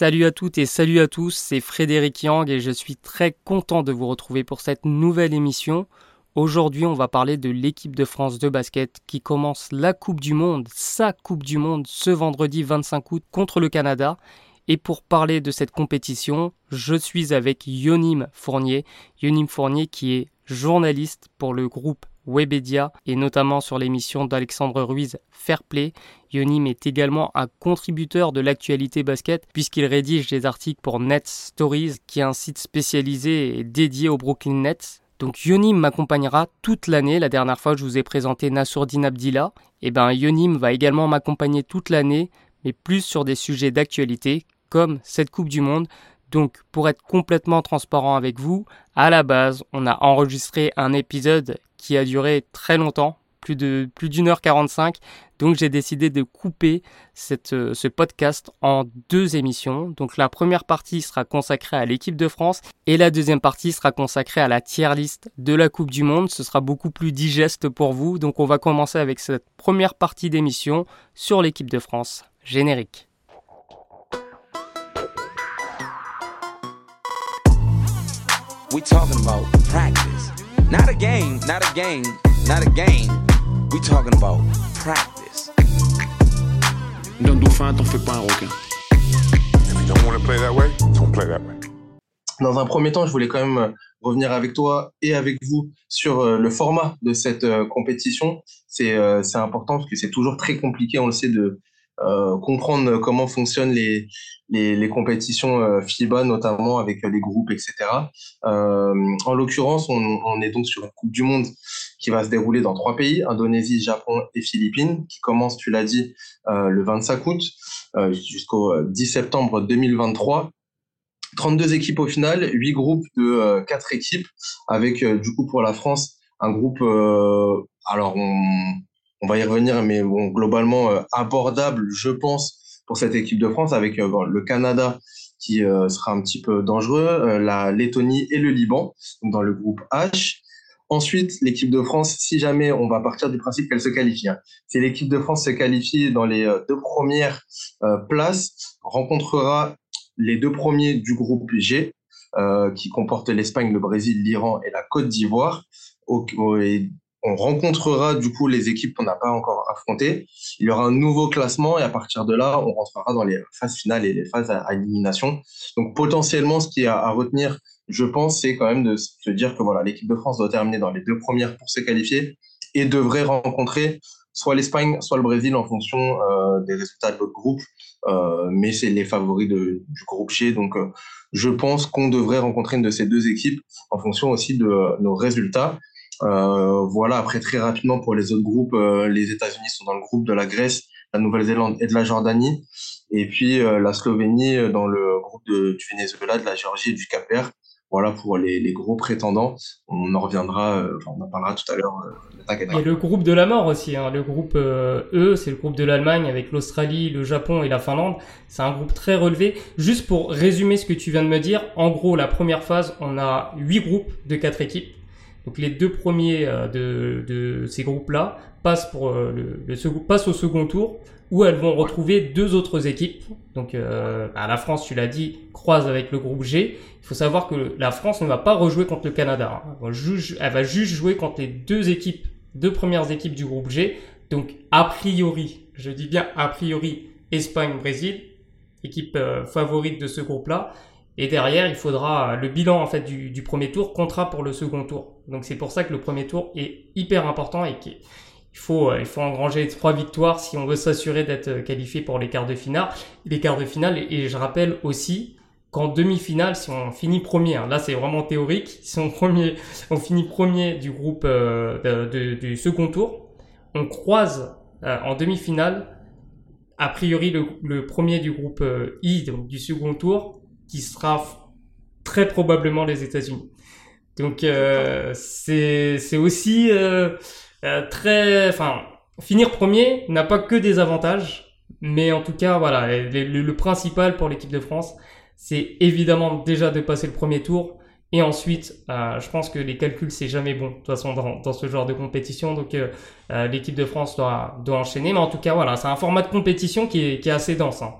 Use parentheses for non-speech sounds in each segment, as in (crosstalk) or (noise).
Salut à toutes et salut à tous, c'est Frédéric Yang et je suis très content de vous retrouver pour cette nouvelle émission. Aujourd'hui, on va parler de l'équipe de France de basket qui commence la Coupe du Monde, sa Coupe du Monde, ce vendredi 25 août contre le Canada. Et pour parler de cette compétition, je suis avec Yonim Fournier. Yonim Fournier qui est journaliste pour le groupe Webedia et notamment sur l'émission d'Alexandre Ruiz Fair Play. Yonim est également un contributeur de l'actualité basket puisqu'il rédige des articles pour Net Stories qui est un site spécialisé et dédié aux Brooklyn Nets. Donc Yonim m'accompagnera toute l'année. La dernière fois je vous ai présenté Nassourdine Abdillah. Et eh ben Yonim va également m'accompagner toute l'année mais plus sur des sujets d'actualité comme cette Coupe du Monde. Donc, pour être complètement transparent avec vous, à la base, on a enregistré un épisode qui a duré très longtemps, plus de plus d'une heure 45. Donc j'ai décidé de couper cette, euh, ce podcast en deux émissions. Donc la première partie sera consacrée à l'équipe de France et la deuxième partie sera consacrée à la tier list de la Coupe du Monde. Ce sera beaucoup plus digeste pour vous. Donc on va commencer avec cette première partie d'émission sur l'équipe de France. Générique. Not a game, not a game, not a game. We talking about practice. D'un dauphin, t'en fais pas un requin. If you don't want to play that way, don't play that way. Dans un premier temps, je voulais quand même euh, revenir avec toi et avec vous sur euh, le format de cette euh, compétition. C'est important parce que c'est toujours très compliqué, on le sait, de, comprendre comment fonctionnent les, les, compétitions euh, FIBA, notamment avec les groupes, etc. Euh, en l'occurrence, on, on, est donc sur une Coupe du Monde qui va se dérouler dans trois pays, Indonésie, Japon et Philippines, qui commence, tu l'as dit, euh, le 25 août jusqu'au 10 septembre 2023. 32 équipes au final, 8 groupes de 4 équipes, avec du coup pour la France un groupe, alors on, on va y revenir, mais bon, globalement euh, abordable, je pense, pour cette équipe de France, avec euh, le Canada qui euh, sera un petit peu dangereux, la Lettonie et le Liban, dans le groupe H. Ensuite, l'équipe de France, si jamais on va partir du principe qu'elle se qualifie, hein, si l'équipe de France se qualifie dans les deux premières places, rencontrera les deux premiers du groupe G, qui comporte l'Espagne, le Brésil, l'Iran et la Côte d'Ivoire. Et on rencontrera du coup les équipes qu'on n'a pas encore affrontées. Il y aura un nouveau classement et à partir de là, on rentrera dans les phases finales et les phases à, élimination. Donc potentiellement, ce qui est à, retenir, je pense, c'est quand même de se dire que voilà, l'équipe de France doit terminer dans les deux premières pour se qualifier et devrait rencontrer soit l'Espagne, soit le Brésil en fonction euh, des résultats de l'autre groupe. Euh, mais c'est les favoris de, du groupe G. Donc euh, je pense qu'on devrait rencontrer une de ces deux équipes en fonction aussi de nos résultats. Euh, voilà, après très rapidement pour les autres groupes, euh, les États-Unis sont dans le groupe de la Grèce, la Nouvelle-Zélande et de la Jordanie. Et puis euh, la Slovénie dans le groupe de, du Venezuela, de la Géorgie et du Cap-Vert. Voilà pour les, les, gros prétendants. On en reviendra, enfin, on en parlera tout à l'heure. et le groupe de la mort aussi. Hein. Le groupe E, c'est le groupe de l'Allemagne avec l'Australie, le Japon et la Finlande. C'est un groupe très relevé. Juste pour résumer ce que tu viens de me dire, en gros, la première phase, on a huit groupes de quatre équipes. Donc les deux premiers euh, de, de ces groupes-là passent, euh, le, le, passent au second tour où elles vont retrouver deux autres équipes. Donc euh, bah, la France, tu l'as dit, croise avec le groupe G. Il faut savoir que la France ne va pas rejouer contre le Canada. Hein. Elle, va juste jouer contre les deux équipes, deux premières équipes du groupe G. Donc a priori, je dis bien a priori, Espagne-Brésil, équipe favorite de ce groupe-là. Et derrière, il faudra le bilan en fait du, du premier tour comptera pour le second tour. Donc c'est pour ça que le premier tour est hyper important et qu'il faut, il faut engranger trois victoires si on veut s'assurer d'être qualifié pour les quarts de finale. Les quarts de finale, et, je rappelle aussi qu'en demi-finale, si on finit premier, hein, là c'est vraiment théorique, si on, premier, on finit premier du groupe euh, du second tour, on croise euh, en demi-finale, a priori le, premier du groupe euh, I, donc du second tour, qui sera très probablement les États-Unis. Donc euh, c'est aussi euh, euh, très, enfin, finir premier n'a pas que des avantages, mais en tout cas voilà, le, principal pour l'équipe de France, c'est évidemment déjà de passer le premier tour. Et ensuite, je pense que les calculs, c'est jamais bon, de toute façon, dans, ce genre de compétition. Donc, l'équipe de France doit, doit enchaîner. Mais en tout cas, voilà, c'est un format de compétition qui est, qui est assez dense. Hein.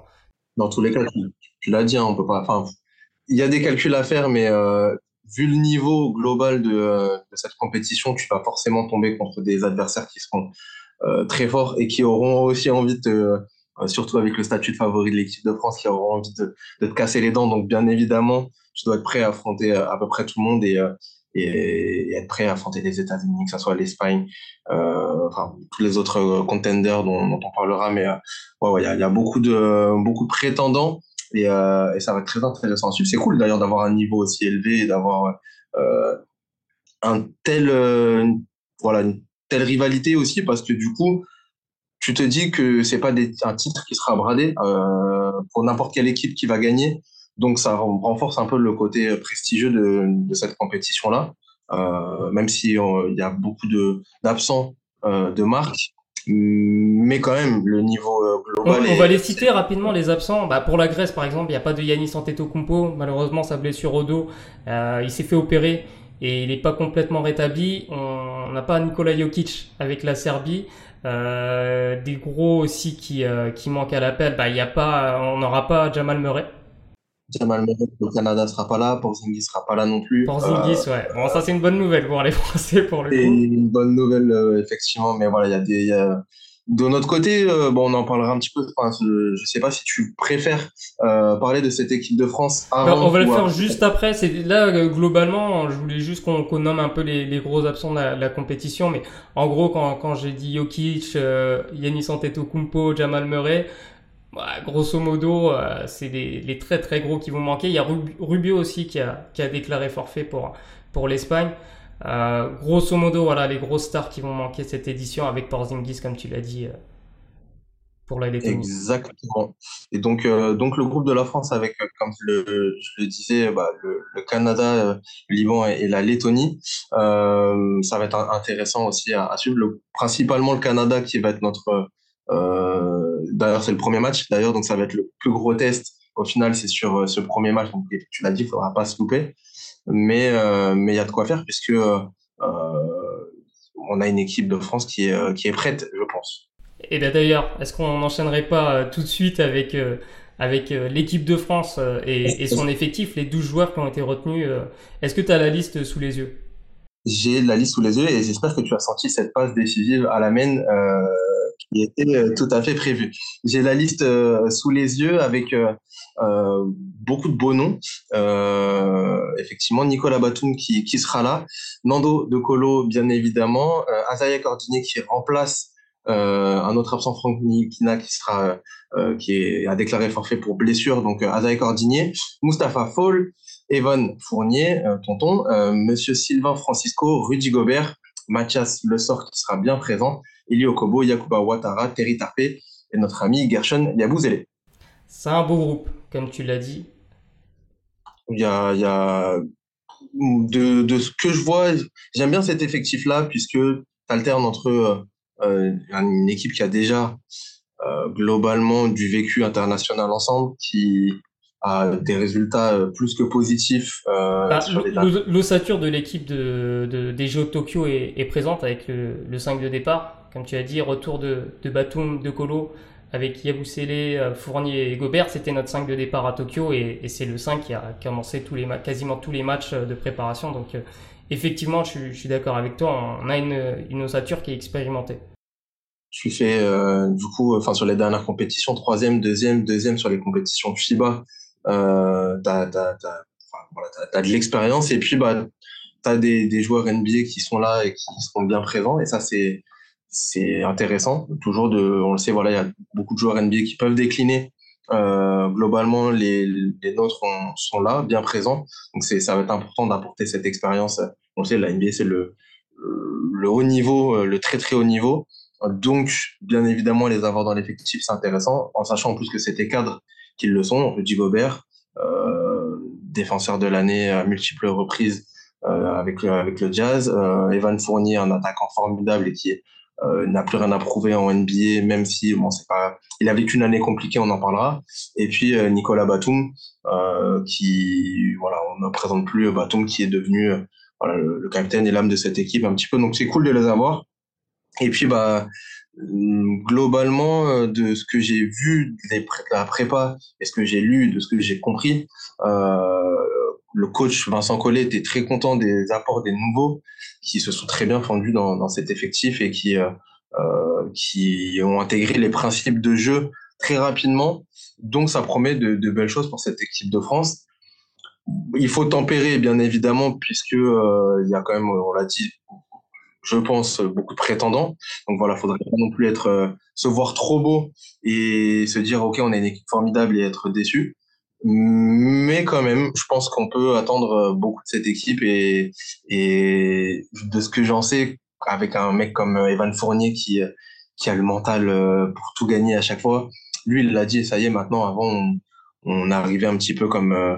Dans tous les cas, tu, l'as dit, hein, on peut pas. Enfin, il y a des calculs à faire, mais euh, vu le niveau global de, euh, de, cette compétition, tu vas forcément tomber contre des adversaires qui seront euh, très forts et qui auront aussi envie de, surtout avec le statut de favori de l'équipe de France, qui auront envie de, de, te casser les dents. Donc, bien évidemment, tu dois être prêt à affronter à peu près tout le monde et, et, être prêt à affronter les États-Unis, que ce soit l'Espagne, euh, tous les autres contenders dont, on parlera. Mais ouais, ouais, il y a, beaucoup de beaucoup prétendants et, euh, ça va être très intéressant C'est cool d'ailleurs d'avoir un niveau aussi élevé et d'avoir euh, un tel, euh, voilà, une telle rivalité aussi parce que du coup, tu te dis que c'est pas un titre qui sera bradé euh, pour n'importe quelle équipe qui va gagner. Donc ça renforce un peu le côté prestigieux de, de cette compétition-là, euh, même si il y a beaucoup de d'absents euh, de marques mais quand même le niveau euh, global. On, va les citer rapidement les absents. Bah, pour la Grèce par exemple, il n'y a pas de Yanis Antetokounmpo. Malheureusement, sa blessure au dos, euh, il s'est fait opérer et il n'est pas complètement rétabli. On n'a pas Nikola Jokic avec la Serbie. Euh, des gros aussi qui euh, qui manquent à l'appel. Bah, il y a pas, on n'aura pas Jamal Murray. Jamal Murray, le Canada sera pas là, Porzingis sera pas là non plus. Porzingis, euh, ouais. Bon, ça c'est une bonne nouvelle pour les (laughs) Français pour le coup. C'est une bonne nouvelle euh, effectivement, mais voilà, il y a des y a... de notre côté, euh, bon, on en parlera un petit peu. Enfin, je, sais pas si tu préfères euh, parler de cette équipe de France avant. on va le faire juste après. C'est là globalement, je voulais juste qu'on qu nomme un peu les, les, gros absents de la, la, compétition, mais en gros, quand, quand j'ai dit Jokic, Yanis Antetokounmpo, Jamal Murray, bah, grosso modo, euh, c'est les, très très gros qui vont manquer. Il y a Rubio aussi qui a, déclaré forfait pour, pour l'Espagne. Euh, grosso modo, voilà les grosses stars qui vont manquer cette édition avec Porzingis, comme tu l'as dit, euh, pour la Lettonie. Exactement. Et donc, donc le groupe de la France avec, comme je le, disais, bah, le, Canada, le Liban et, la Lettonie, ça va être intéressant aussi à, suivre. Le, principalement le Canada qui va être notre d'ailleurs, c'est le premier match, d'ailleurs, donc ça va être le plus gros test. Au final, c'est sur euh, ce premier match, donc tu l'as dit, il faudra pas se louper. Mais euh, mais il y a de quoi faire puisque on a une équipe de France qui est qui est prête, je pense. Et bien d'ailleurs, est-ce qu'on n'enchaînerait pas tout de suite avec avec l'équipe de France et, et, son effectif, les 12 joueurs qui ont été retenus Est-ce que tu as la liste sous les yeux? J'ai la liste sous les yeux et j'espère que tu as senti cette passe décisive à la main euh, qui était euh, tout à fait prévu. J'ai la liste euh, sous les yeux avec euh, beaucoup de beaux noms. effectivement, Nicolas Batum qui, qui sera là, Nando De Colo bien évidemment, Azaya Cordinier qui remplace un autre absent Franck Nikina qui sera qui est, a déclaré forfait pour blessure donc Azaya Cordinier, Mustapha Fall, Evan Fournier, tonton, Monsieur Sylvain Francisco, Rudy Gobert, Mathias Le Sort qui sera bien présent Eli Okobo, Yakuba Ouattara, Terry Tarpé et notre ami Gershon Yabouzele. C'est un beau groupe, comme tu l'as dit. Il y a, il y a de, de, ce que je vois, j'aime bien cet effectif-là puisque tu alternes entre euh, une équipe qui a déjà euh, globalement du vécu international ensemble, qui a des résultats euh, plus que positifs. Euh, bah, L'ossature de l'équipe de, de, des Jeux de Tokyo est, est présente avec le, le 5 de départ comme tu as dit, retour de, de Batum, de Colo, avec Yabusele, euh, Fournier et Gobert, c'était notre 5 de départ à Tokyo et, et c'est le 5 qui a commencé tous les quasiment tous les matchs euh, de préparation. Donc euh, effectivement, je, je suis d'accord avec toi, on a une, une ossature qui est expérimentée. Suis fait euh, du coup, enfin sur les dernières compétitions, troisième, deuxième, deuxième sur les compétitions FIBA. Euh, t'as, t'as, t'as, voilà, t'as, de l'expérience et puis bah t'as des, des joueurs NBA qui sont là et qui sont bien présents et ça c'est c'est intéressant. Toujours de, on le sait, voilà, il y a beaucoup de joueurs NBA qui peuvent décliner. Euh, globalement, les, les nôtres sont là, bien présents. Donc c'est, ça va être important d'apporter cette expérience. On le sait, la NBA c'est le, le haut niveau, le très très haut niveau. Donc, bien évidemment, les avoir dans l'effectif, c'est intéressant, en sachant en plus que c'était cadres qu'ils le sont. Rudy Gobert, euh, défenseur de l'année à multiples reprises euh, avec, le, avec le Jazz. Euh, Evan Fournier, un attaquant formidable et qui n'a plus rien à prouver en NBA, même si bon, pas, il a vécu une année compliquée, on en parlera. Et puis Nicolas Batum, qui, voilà, on ne présente plus Batum, qui est devenu voilà, le, capitaine et l'âme de cette équipe un petit peu. Donc c'est cool de les avoir. Et puis bah globalement, de ce que j'ai vu de la prépa et ce que j'ai lu, de ce que j'ai compris, le coach Vincent Collet était très content des apports des nouveaux qui se sont très bien fondus dans, cet effectif et qui, euh, qui ont intégré les principes de jeu très rapidement. Donc, ça promet de, belles choses pour cette équipe de France. Il faut tempérer, bien évidemment, puisque euh, il y a quand même, on l'a dit, je pense, beaucoup de prétendants. Donc voilà, faudrait pas non plus être euh, se voir trop beau et se dire ok, on a une équipe formidable et être déçu. Mais quand même, je pense qu'on peut attendre beaucoup de cette équipe et, et de ce que j'en sais, avec un mec comme Evan Fournier qui, qui a le mental euh, pour tout gagner à chaque fois. Lui, il l'a dit, ça y est, maintenant, avant, on, arrivait un petit peu comme, euh,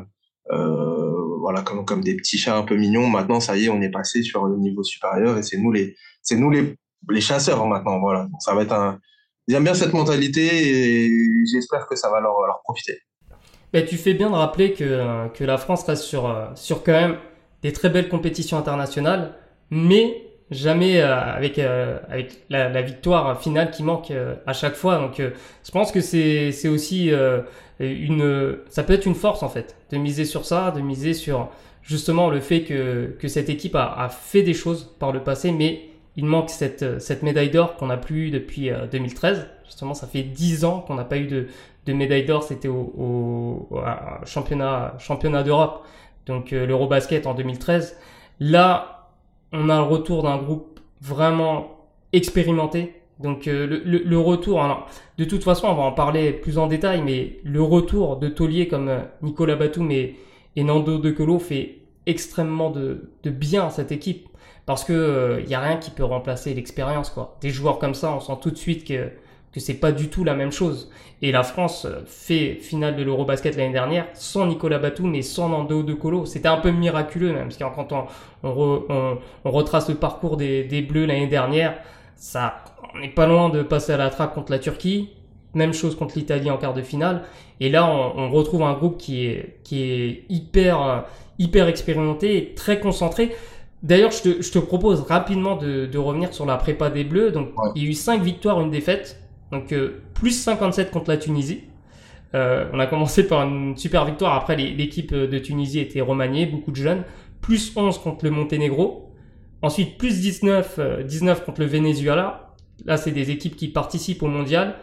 euh, voilà, comme, comme des petits chats un peu mignons. Maintenant, ça y est, on est passé sur le niveau supérieur et c'est nous les, c'est nous les, les chasseurs maintenant. Voilà. ça va être un, j'aime bien cette mentalité et j'espère que ça va leur, leur profiter. Ben, tu fais bien de rappeler que, que la France reste sur, sur quand même des très belles compétitions internationales, mais jamais euh, avec, euh, avec la, la, victoire finale qui manque à chaque fois. Donc je pense que c'est, c'est aussi une, ça peut être une force en fait, de miser sur ça, de miser sur justement le fait que, que cette équipe a, a fait des choses par le passé, mais il manque cette, cette médaille d'or qu'on n'a plus eu depuis 2013. Justement, ça fait 10 ans qu'on n'a pas eu de, de médaille d'or, c'était au, au, championnat, championnat d'Europe, donc euh, l'Eurobasket en 2013. Là, on a le retour d'un groupe vraiment expérimenté. Donc euh, le, le, retour, alors, de toute façon, on va en parler plus en détail, mais le retour de tauliers comme euh, Nicolas Batum et, Nando De Colo fait extrêmement de, de bien à cette équipe parce que il y a rien qui peut remplacer l'expérience quoi. Des joueurs comme ça, on sent tout de suite que que c'est pas du tout la même chose. Et la France fait finale de l'Eurobasket l'année dernière sans Nicolas Batum et sans Nando De Colo. C'était un peu miraculeux même, parce que quand on, on, on, retrace le parcours des, des Bleus l'année dernière, ça, on n'est pas loin de passer à la traque contre la Turquie. Même chose contre l'Italie en quart de finale. Et là, on, on, retrouve un groupe qui est, qui est hyper, hyper expérimenté et très concentré. D'ailleurs, je te, je te propose rapidement de, de, revenir sur la prépa des Bleus. Donc, il y a eu 5 victoires, une défaite. Donc euh, plus 57 contre la Tunisie. Euh, on a commencé par une super victoire. Après, l'équipe de Tunisie était remaniée, beaucoup de jeunes. Plus 11 contre le Monténégro. Ensuite, plus 19, 19 euh, contre le Venezuela. Là, c'est des équipes qui participent au mondial.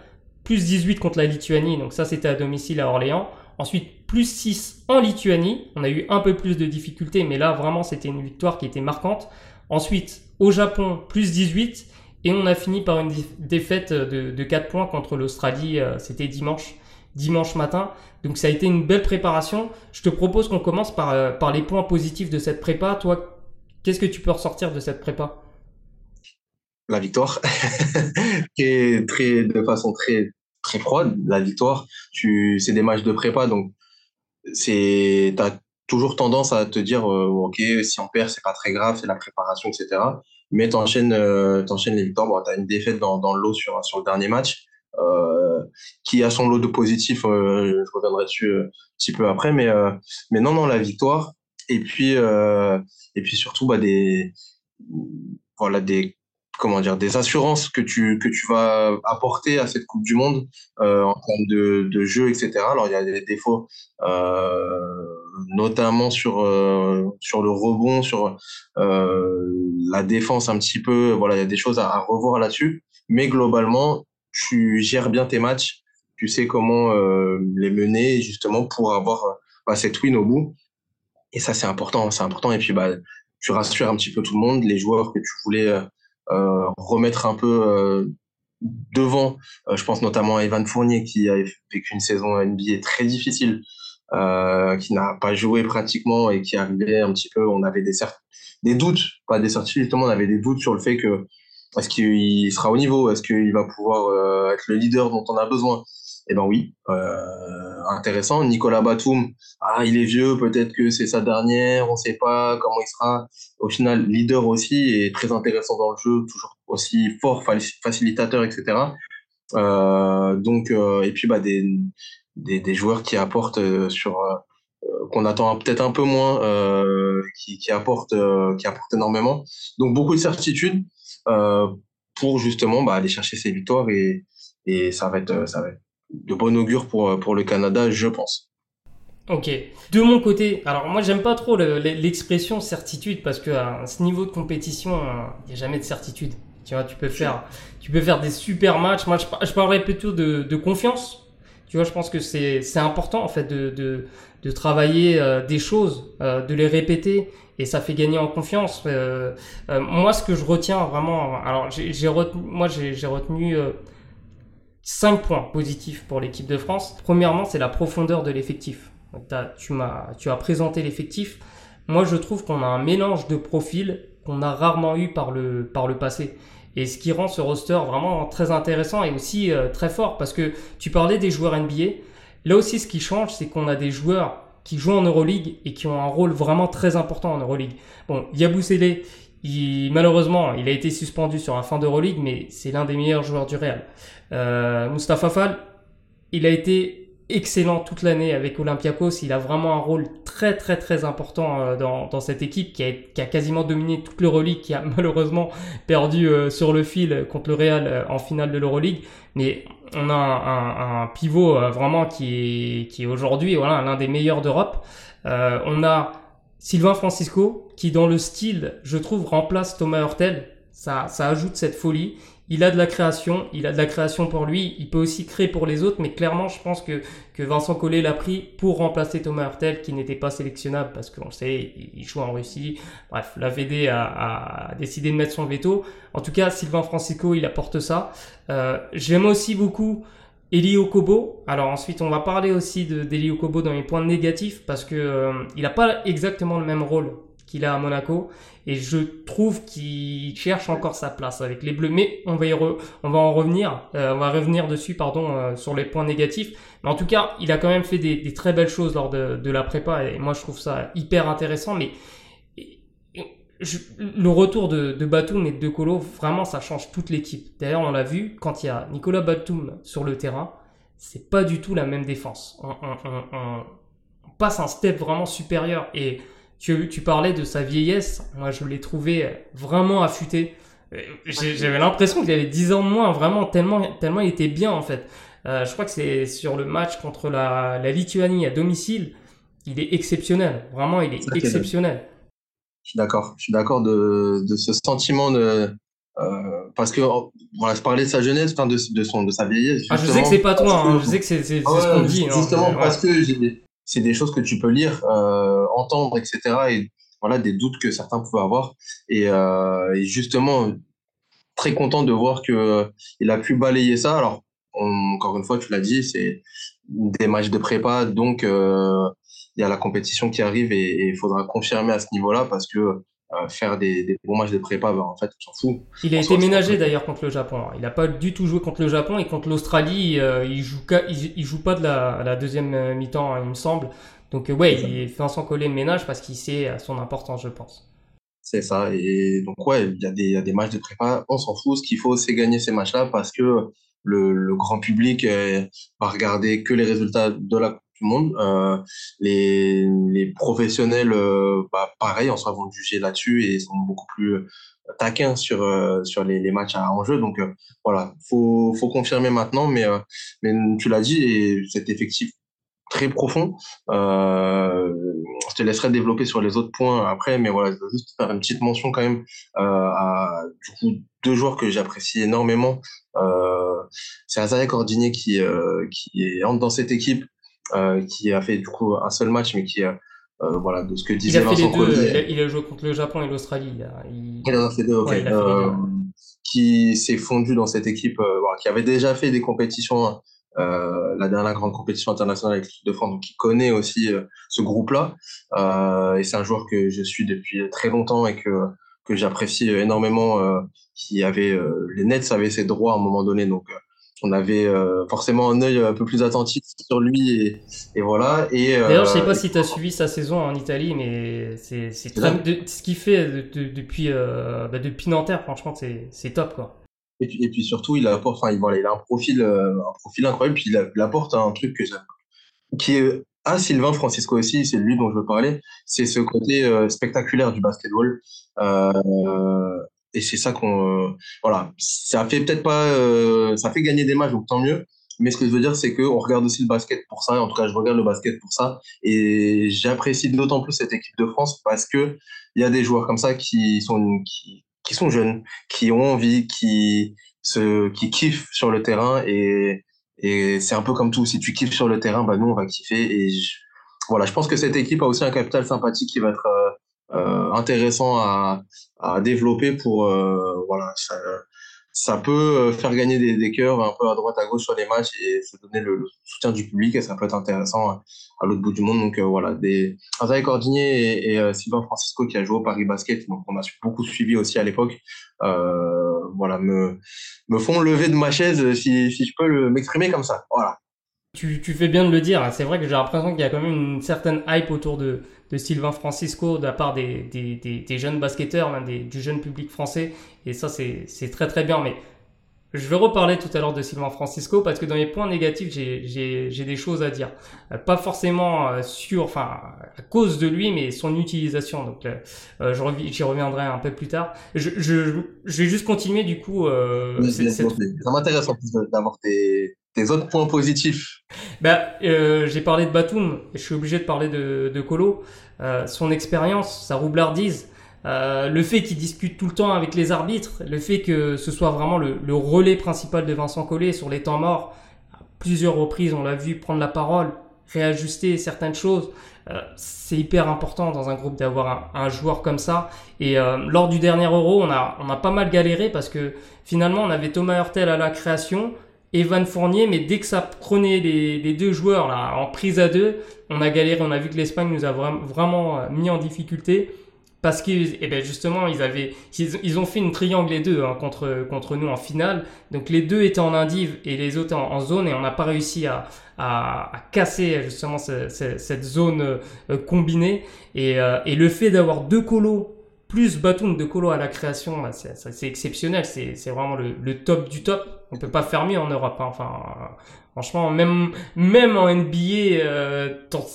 Plus 18 contre la Lituanie. Donc ça, c'était à domicile à Orléans. Ensuite, plus 6 en Lituanie. On a eu un peu plus de difficultés, mais là, vraiment, c'était une victoire qui était marquante. Ensuite, au Japon, plus 18. Et on a fini par une défaite de, de 4 points contre l'Australie, euh, c'était dimanche, dimanche matin. Donc ça a été une belle préparation. Je te propose qu'on commence par, euh, les points positifs de cette prépa. Toi, qu'est-ce que tu peux ressortir de cette prépa? La victoire, (laughs) très, de façon très, très froide. La victoire, c'est des matchs de prépa, donc c'est, t'as toujours tendance à te dire, euh, ok, si on perd, c'est pas très grave, c'est la préparation, etc mais t'enchaînes euh, les victoires. Bon, t'as une défaite dans, dans le lot sur, sur le dernier match, euh, qui a son lot de positifs. Euh, je reviendrai dessus euh, un petit peu après, mais euh, mais non, non, la victoire. Et puis et puis surtout bah des voilà des comment dire des assurances que tu que tu vas apporter à cette Coupe du Monde euh, en termes de, de jeu etc alors il y a des défauts euh, notamment sur euh, sur le rebond, sur euh, la défense un petit peu. Voilà, il y a des choses à, revoir là-dessus. Mais globalement, tu gères bien tes matchs, tu sais comment euh, les mener justement pour avoir bah, cette win au bout. Et ça, c'est important, c'est important. Et puis, bah, tu rassures un petit peu tout le monde, les joueurs que tu voulais remettre un peu devant. je pense notamment à Evan Fournier qui a vécu une saison NBA très difficile euh, qui n'a pas joué pratiquement et qui arrivait un petit peu, on avait des, doutes, pas des certitudes, justement, on avait des doutes sur le fait que est-ce qu'il sera au niveau, est-ce qu'il va pouvoir euh, être le leader dont on a besoin Eh ben oui, euh, intéressant. Nicolas Batum, ah il est vieux, peut-être que c'est sa dernière, on sait pas comment il sera. Au final, leader aussi et très intéressant dans le jeu, toujours aussi fort, facilitateur, etc. Euh, donc et puis bah des des, joueurs qui apportent euh, sur euh, euh, qu'on attend peut-être un peu moins, qui, qui apportent qui énormément. Donc beaucoup de certitudes pour justement bah, aller chercher ses victoires et, et ça, va être, ça va être de bon augure pour, pour le Canada, je pense. Ok. De mon côté, alors moi j'aime pas trop l'expression certitude parce que à ce niveau de compétition, il n'y a jamais de certitude. Tu vois, tu peux faire, tu peux faire des super matchs. Moi, je, je parlerais plutôt de, confiance. Tu vois, je pense que c'est important en fait de, de, travailler euh, des choses, euh, de les répéter et ça fait gagner en confiance. Euh, euh moi, ce que je retiens vraiment, alors j'ai retenu, moi j'ai retenu cinq points positifs pour l'équipe de France. Premièrement, c'est la profondeur de l'effectif. Tu tu as présenté l'effectif. Moi, je trouve qu'on a un mélange de profils qu'on a rarement eu par le par le passé. Et ce qui rend ce roster vraiment très intéressant et aussi euh, très fort parce que tu parlais des joueurs NBA. Là aussi, ce qui change, c'est qu'on a des joueurs qui jouent en Euroleague et qui ont un rôle vraiment très important en Euroleague. Bon, Yabusele, il, malheureusement, il a été suspendu sur la fin d'Euroleague, mais c'est l'un des meilleurs joueurs du Real. Euh, Mustafa Fall, il a été excellent toute l'année avec Olympiakos. Il a vraiment un rôle très très très important euh, dans, dans cette équipe qui a, qui a quasiment dominé toute l'Euroleague, qui a (laughs) malheureusement perdu euh, sur le fil contre le Real euh, en finale de l'Euroleague. Mais on a un, un, pivot vraiment qui est, qui est aujourd'hui voilà, l'un des meilleurs d'Europe. on a Sylvain Francisco qui dans le style, je trouve, remplace Thomas Hurtel. Ça, ça ajoute cette folie il a de la création, il a de la création pour lui, il peut aussi créer pour les autres, mais clairement, je pense que, que Vincent Collet l'a pris pour remplacer Thomas Hurtel, qui n'était pas sélectionnable parce qu'on sait, il joue en Russie. Bref, la VD a, a, décidé de mettre son veto. En tout cas, Sylvain Francisco, il apporte ça. Euh, J'aime aussi beaucoup Eli Okobo. Alors ensuite, on va parler aussi d'Eli Okobo dans les points négatifs parce que euh, il n'a pas exactement le même rôle qu'il a à Monaco. Et je trouve qu'il cherche encore sa place avec les Bleus. Mais on va, y revenir, euh, on va revenir dessus, pardon, euh, sur les points négatifs. Mais en tout cas, il a quand même fait des, très belles choses lors de, la prépa. Et moi, je trouve ça hyper intéressant. Mais le retour de, de Batum et de Colo, vraiment, ça change toute l'équipe. D'ailleurs, on l'a vu, quand il y a Nicolas Batum sur le terrain, c'est pas du tout la même défense. On, on, on, on passe un step vraiment supérieur. Et tu, tu parlais de sa vieillesse. Moi, je l'ai trouvé vraiment affûté. Euh, j'avais l'impression qu'il avait 10 ans de moins, vraiment, tellement, tellement il était bien, en fait. Euh, je crois que c'est sur le match contre la, la, Lituanie à domicile. Il est exceptionnel. Vraiment, il est exceptionnel. Je suis d'accord. Je suis d'accord de, de ce sentiment de, euh, parce que voilà, je parlais de sa jeunesse, enfin de, de, son, de sa vieillesse. Ah, je sais que c'est pas toi, hein, je sais que c'est ce qu'on dit. Hein. Justement, parce que c'est des choses que tu peux lire, euh, entendre, etc. Et voilà, des doutes que certains pouvaient avoir. Et, euh, et justement, très content de voir que il a pu balayer ça. Alors, encore une fois, tu l'as dit, c'est des matchs de prépa, donc euh, il y a la compétition qui arrive et il faudra confirmer à ce niveau-là parce que faire des, des, bons matchs de prépa, bah, en fait, on s'en fout. Il a été ménagé d'ailleurs contre le Japon. Il n'a pas du tout joué contre le Japon et contre l'Australie, euh, il joue il, joue pas de la, la deuxième euh, mi-temps, hein, il me semble. Donc euh, ouais, il fait son collet de ménage parce qu'il sait son importance, je pense. C'est ça. Et donc ouais, il y, a des, il y a des matchs de prépa, on s'en fout. Ce qu'il faut, c'est gagner ces matchs-là parce que le, le grand public va regarder que les résultats de la le monde. Euh, les, professionnels, euh, bah, pareil, en soi, vont juger là-dessus et sont beaucoup plus euh, taquins sur sur les, matchs à enjeu. Donc voilà, faut faut confirmer maintenant, mais mais tu l'as dit et cet effectif très profond. Euh, je te laisserai développer sur les autres points après, mais voilà, je veux juste faire une petite mention quand même à du coup deux joueurs que j'apprécie énormément. Euh, c'est Azaria Cordigné qui qui entre dans cette équipe qui a fait du coup un seul match, mais qui a euh, voilà, de ce que disait il a fait Vincent les deux, il, a, joué contre le Japon et l'Australie. Il... il... a fait deux, ok. Ouais, euh, qui s'est fondu dans cette équipe, euh, voilà, qui avait déjà fait des compétitions, euh, la dernière grande compétition internationale avec l'équipe de France, donc qui connaît aussi ce groupe-là. et c'est un joueur que je suis depuis très longtemps et que que j'apprécie énormément, qui avait les Nets avaient ses droits à un moment donné, donc on avait euh, forcément un œil un peu plus attentif sur lui et, et voilà. Et euh, d'ailleurs, je sais pas si tu as suivi sa saison en Italie, mais c'est c'est ce qu'il fait depuis euh, bah, depuis Nanterre, franchement, c'est c'est top quoi. Et puis, et puis surtout, il apporte, enfin, il, voilà, il a un profil un profil incroyable, puis il, apporte un truc que qui est à Sylvain Francisco aussi, c'est lui dont je veux parler, c'est ce côté spectaculaire du basketball. Et c'est ça qu'on voilà. Ça fait peut-être pas ça fait gagner des matchs donc tant mieux. Mais ce que je veux dire c'est que on regarde aussi le basket pour ça. En tout cas je regarde le basket pour ça. Et j'apprécie d'autant plus cette équipe de France parce que il y a des joueurs comme ça qui sont qui, qui sont jeunes qui ont envie qui se qui kiffent sur le terrain. Et et c'est un peu comme tout. Si tu kiffes sur le terrain bah nous on va kiffer. Et voilà. Je pense que cette équipe a aussi un capital sympathique qui va être euh, intéressant à, à développer pour euh, voilà ça, ça peut euh, faire gagner des, des cœurs un peu à droite à gauche sur les matchs et se donner le, soutien du public et ça peut être intéressant à, l'autre bout du monde donc voilà des Azaï Cordigné et, et Sylvain Francisco qui a joué au Paris Basket donc on a beaucoup suivi aussi à l'époque voilà me me font lever de ma chaise si, si je peux m'exprimer comme ça voilà tu, tu, fais bien de le dire. C'est vrai que j'ai l'impression qu'il y a quand même une certaine hype autour de, de Sylvain Francisco de la part des, des, des, des jeunes basketteurs, même des, du jeune public français. Et ça, c'est très très bien. Mais je vais reparler tout à l'heure de Sylvain Francisco parce que dans les points négatifs, j'ai des choses à dire. Euh, pas forcément euh, sur, enfin, à cause de lui, mais son utilisation. Donc, euh, euh j'y reviendrai un peu plus tard. Je, je, je vais juste continuer du coup. Euh, Ça m'intéresse en plus d'avoir tes, tes autres points positifs bah, euh, J'ai parlé de Batum, et je suis obligé de parler de, de Colo. Euh, son expérience, sa roublardise, euh, le fait qu'il discute tout le temps avec les arbitres, le fait que ce soit vraiment le, le relais principal de Vincent Collet sur les temps morts, à plusieurs reprises on l'a vu prendre la parole, réajuster certaines choses, euh, c'est hyper important dans un groupe d'avoir un, un, joueur comme ça. Et euh, lors du dernier Euro, on a, on a pas mal galéré parce que finalement on avait Thomas Hurtel à la création, Evan Fournier, mais dès que ça prenait les, deux joueurs là en prise à deux, on a galéré. On a vu que l'Espagne nous a vraiment euh, mis en difficulté parce qu'ils, eh ben justement, ils avaient, ils, ont fait une triangle les deux hein, contre contre nous en finale. Donc les deux étaient en indive et les autres en, zone et on n'a pas réussi à, à, à, casser justement cette zone euh, combinée. Et, euh, et le fait d'avoir deux colos plus Batum de Colo à la création, bah, c'est exceptionnel. C'est vraiment le, le, top du top. On peut pas faire mieux en Europe. Hein. Enfin, franchement, même même en NBA euh, dans,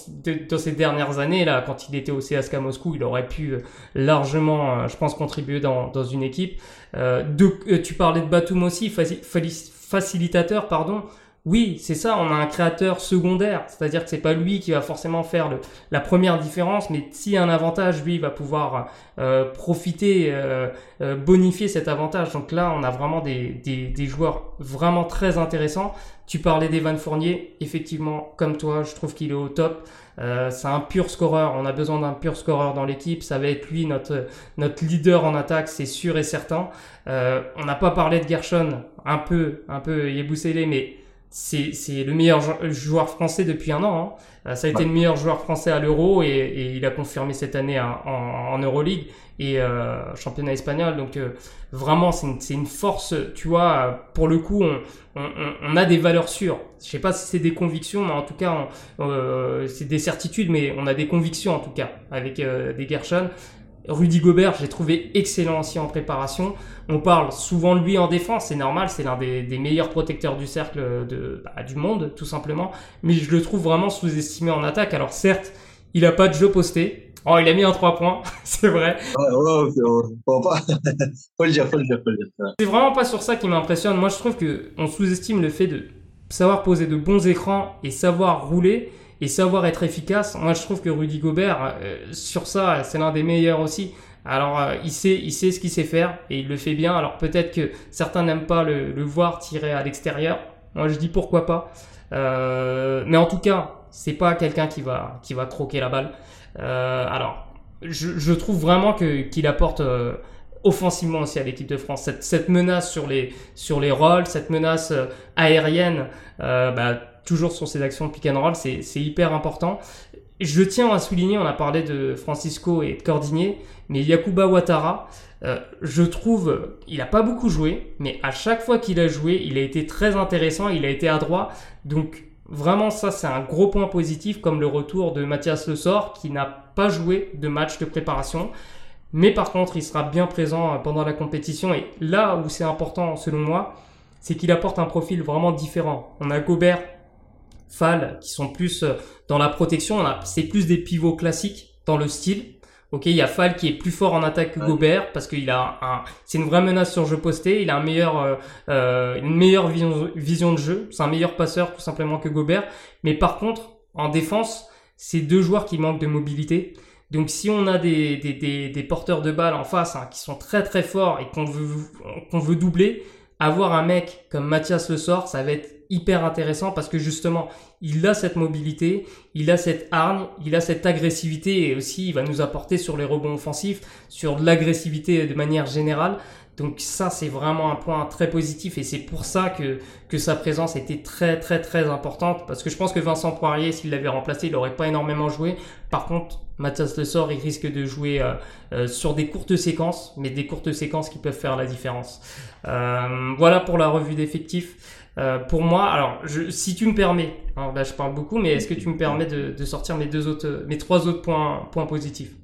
dans, ces dernières années là, quand il était au CSKA Moscou, il aurait pu euh, largement, euh, je pense, contribuer dans, dans une équipe. Euh, de, tu parlais de Batum aussi, facilitateur, pardon. Oui, c'est ça, on a un créateur secondaire, c'est-à-dire que c'est pas lui qui va forcément faire le, la première différence, mais a un avantage, lui va pouvoir euh, profiter, euh, euh, bonifier cet avantage. Donc là, on a vraiment des, des, des joueurs vraiment très intéressants. Tu parlais d'Evan Fournier, effectivement, comme toi, je trouve qu'il est au top. Euh, c'est un pur scoreur, on a besoin d'un pur scoreur dans l'équipe, ça va être lui notre, notre leader en attaque, c'est sûr et certain. Euh, on n'a pas parlé de Gershon, un peu, un peu Yebousselé, mais c'est le meilleur joueur français depuis un an. Hein. Euh, ça a été le meilleur joueur français à l'Euro et, et, il a confirmé cette année en, en, Euroleague et euh, championnat espagnol. Donc euh, vraiment, c'est une, une, force. Tu vois, pour le coup, on, on, on a des valeurs sûres. Je sais pas si c'est des convictions, mais en tout cas, euh, c'est des certitudes, mais on a des convictions en tout cas avec euh, des Gershon. Rudy Gobert, j'ai trouvé excellent aussi en préparation. On parle souvent de lui en défense, c'est normal, c'est l'un des, des, meilleurs protecteurs du cercle de, bah, du monde, tout simplement. Mais je le trouve vraiment sous-estimé en attaque. Alors certes, il a pas de jeu posté. Oh, il a mis un 3 points, (laughs) c'est vrai. Ouais, ouais, faut, pas... (laughs) faut le dire, faut le dire, faut le dire. C'est vraiment pas sur ça qui m'impressionne. Moi, je trouve que on sous-estime le fait de savoir poser de bons écrans et savoir rouler et savoir être efficace. Moi, je trouve que Rudy Gobert, euh, sur ça, c'est l'un des meilleurs aussi. Alors, euh, il sait, il sait ce qu'il sait faire et il le fait bien. Alors, peut-être que certains n'aiment pas le, le, voir tirer à l'extérieur. Moi, je dis pourquoi pas. Euh, mais en tout cas, c'est pas quelqu'un qui va, qui va croquer la balle. Euh, alors, je, je, trouve vraiment qu'il apporte euh, offensivement aussi à l'équipe de France. Cette, cette, menace sur les, sur les rôles, cette menace aérienne, bah, toujours sur ses actions de pick and c'est hyper important. Je tiens à souligner, on a parlé de Francisco et de Cordigné, mais Yakuba Ouattara, euh, je trouve, il a pas beaucoup joué, mais à chaque fois qu'il a joué, il a été très intéressant, il a été adroit. Donc vraiment ça c'est un gros point positif, comme le retour de Mathias Le Sort qui n'a pas joué de match de préparation. Mais par contre, il sera bien présent pendant la compétition. Et là où c'est important selon moi, c'est qu'il apporte un profil vraiment différent. On a Gobert Fall qui sont plus euh, dans la protection. C'est plus des pivots classiques dans le style. Ok, il y a Fall qui est plus fort en attaque que Gobert parce qu'il a un, c'est une vraie menace sur jeu posté. Il a un meilleur, euh, euh, une meilleure vision, vision de jeu. C'est un meilleur passeur tout simplement que Gobert. Mais par contre, en défense, c'est deux joueurs qui manquent de mobilité. Donc si on a des, des, des, des porteurs de balles en face hein, qui sont très très forts et qu'on veut qu'on veut doubler, avoir un mec comme Mathias Le Sort, ça va être hyper intéressant parce que justement, il a cette mobilité, il a cette hargne, il a cette agressivité et aussi il va nous apporter sur les rebonds offensifs, sur de l'agressivité de manière générale. Donc ça, c'est vraiment un point très positif et c'est pour ça que, que sa présence était très très très importante parce que je pense que Vincent Poirier, s'il l'avait remplacé, il n'aurait pas énormément joué. Par contre, Mathias Le Sort, il risque de jouer euh, euh, sur des courtes séquences, mais des courtes séquences qui peuvent faire la différence. Euh, voilà pour la revue d'effectifs. Euh, pour moi, alors, je, si tu me permets, hein, là je parle beaucoup, mais est-ce que tu me permets de, de, sortir mes deux autres, mes trois autres points, points positifs?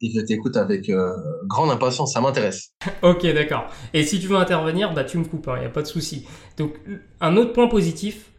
Je t'écoute avec euh, grande impatience, ça m'intéresse. (laughs) ok, d'accord. Et si tu veux intervenir, bah tu me coupes, il hein, n'y a pas de souci. Donc, un autre point positif,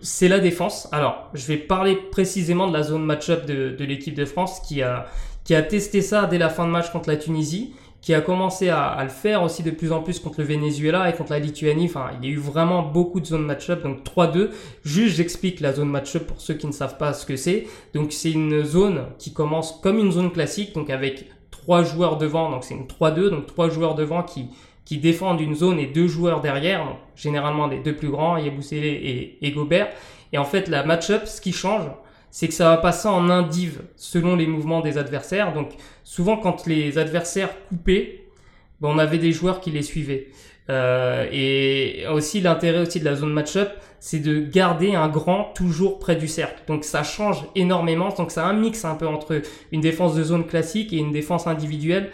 c'est la défense. Alors, je vais parler précisément de la zone match-up de, de l'équipe de France qui a, qui a testé ça dès la fin de match contre la Tunisie qui a commencé à, à, le faire aussi de plus en plus contre le Venezuela et contre la Lituanie. Enfin, il y a eu vraiment beaucoup de zones match-up, donc 3-2. Juste, j'explique la zone match-up pour ceux qui ne savent pas ce que c'est. Donc, c'est une zone qui commence comme une zone classique, donc avec trois joueurs devant, donc c'est une 3-2, donc trois joueurs devant qui qui défendent une zone et deux joueurs derrière, généralement des deux plus grands, Yabusele et, et Gobert. Et en fait, la match-up, ce qui change, c'est que ça va passer en indive selon les mouvements des adversaires. Donc souvent quand les adversaires coupaient, ben, on avait des joueurs qui les suivaient. Euh, et aussi l'intérêt aussi de la zone match-up, c'est de garder un grand toujours près du cercle. Donc ça change énormément. Donc c'est un mix un peu entre une défense de zone classique et une défense individuelle.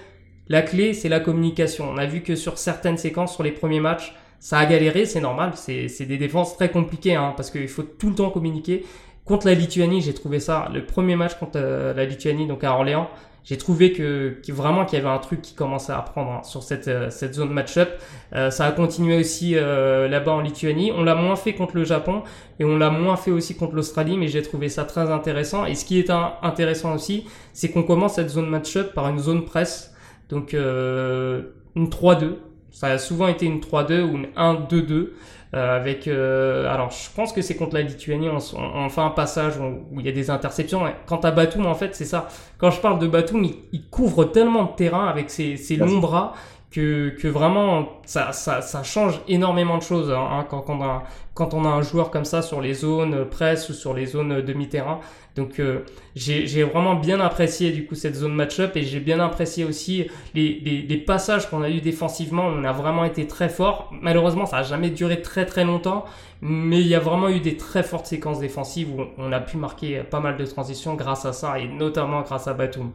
La clé, c'est la communication. On a vu que sur certaines séquences, sur les premiers matchs, ça a galéré, c'est normal. C'est des défenses très compliquées hein, parce qu'il faut tout le temps communiquer. Contre la Lituanie, j'ai trouvé ça, le premier match contre euh, la Lituanie, donc à Orléans, j'ai trouvé que, vraiment qu'il y avait un truc qui commençait à prendre hein, sur cette, euh, cette zone match-up. Euh, ça a continué aussi là-bas en Lituanie. On l'a moins fait contre le Japon et on l'a moins fait aussi contre l'Australie, mais j'ai trouvé ça très intéressant. Et ce qui est intéressant aussi, c'est qu'on commence cette zone match-up par une zone presse, donc une 3-2. Ça a souvent été une 3-2 ou une 1-2-2. Euh, avec, euh, alors je pense que c'est contre la Lituanie, on, on, fait un passage où, il y a des interceptions. Quant à Batum, en fait, c'est ça. Quand je parle de Batum, il, il, couvre tellement de terrain avec ses, ses longs bras que, que vraiment ça, ça, ça change énormément de choses hein, hein quand, on a, quand on a un joueur comme ça sur les zones presse ou sur les zones demi-terrain. Donc euh, j'ai vraiment bien apprécié du coup cette zone match-up et j'ai bien apprécié aussi les, les, les passages qu'on a eu défensivement. On a vraiment été très fort. Malheureusement, ça a jamais duré très très longtemps, mais il y a vraiment eu des très fortes séquences défensives où on a pu marquer pas mal de transitions grâce à ça et notamment grâce à Batum.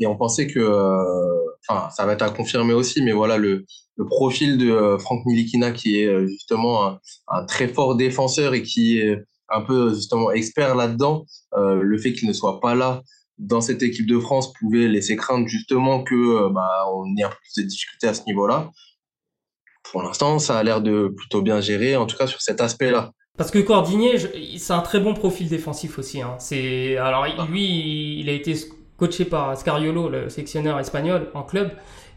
Et on pensait que euh, enfin, ça va être à confirmer aussi, mais voilà, le, profil de euh, Franck Nilikina, qui est euh, justement un, très fort défenseur et qui est un peu justement expert là-dedans, euh, le fait qu'il ne soit pas là dans cette équipe de France pouvait laisser craindre justement que bah, on ait un peu plus de difficultés à ce niveau-là. Pour l'instant, ça a l'air de plutôt bien gérer, en tout cas sur cet aspect-là. Parce que Cordinier, c'est un très bon profil défensif aussi. Hein. C'est alors lui, il a été coaché par Scariolo, le sectionneur espagnol, en club.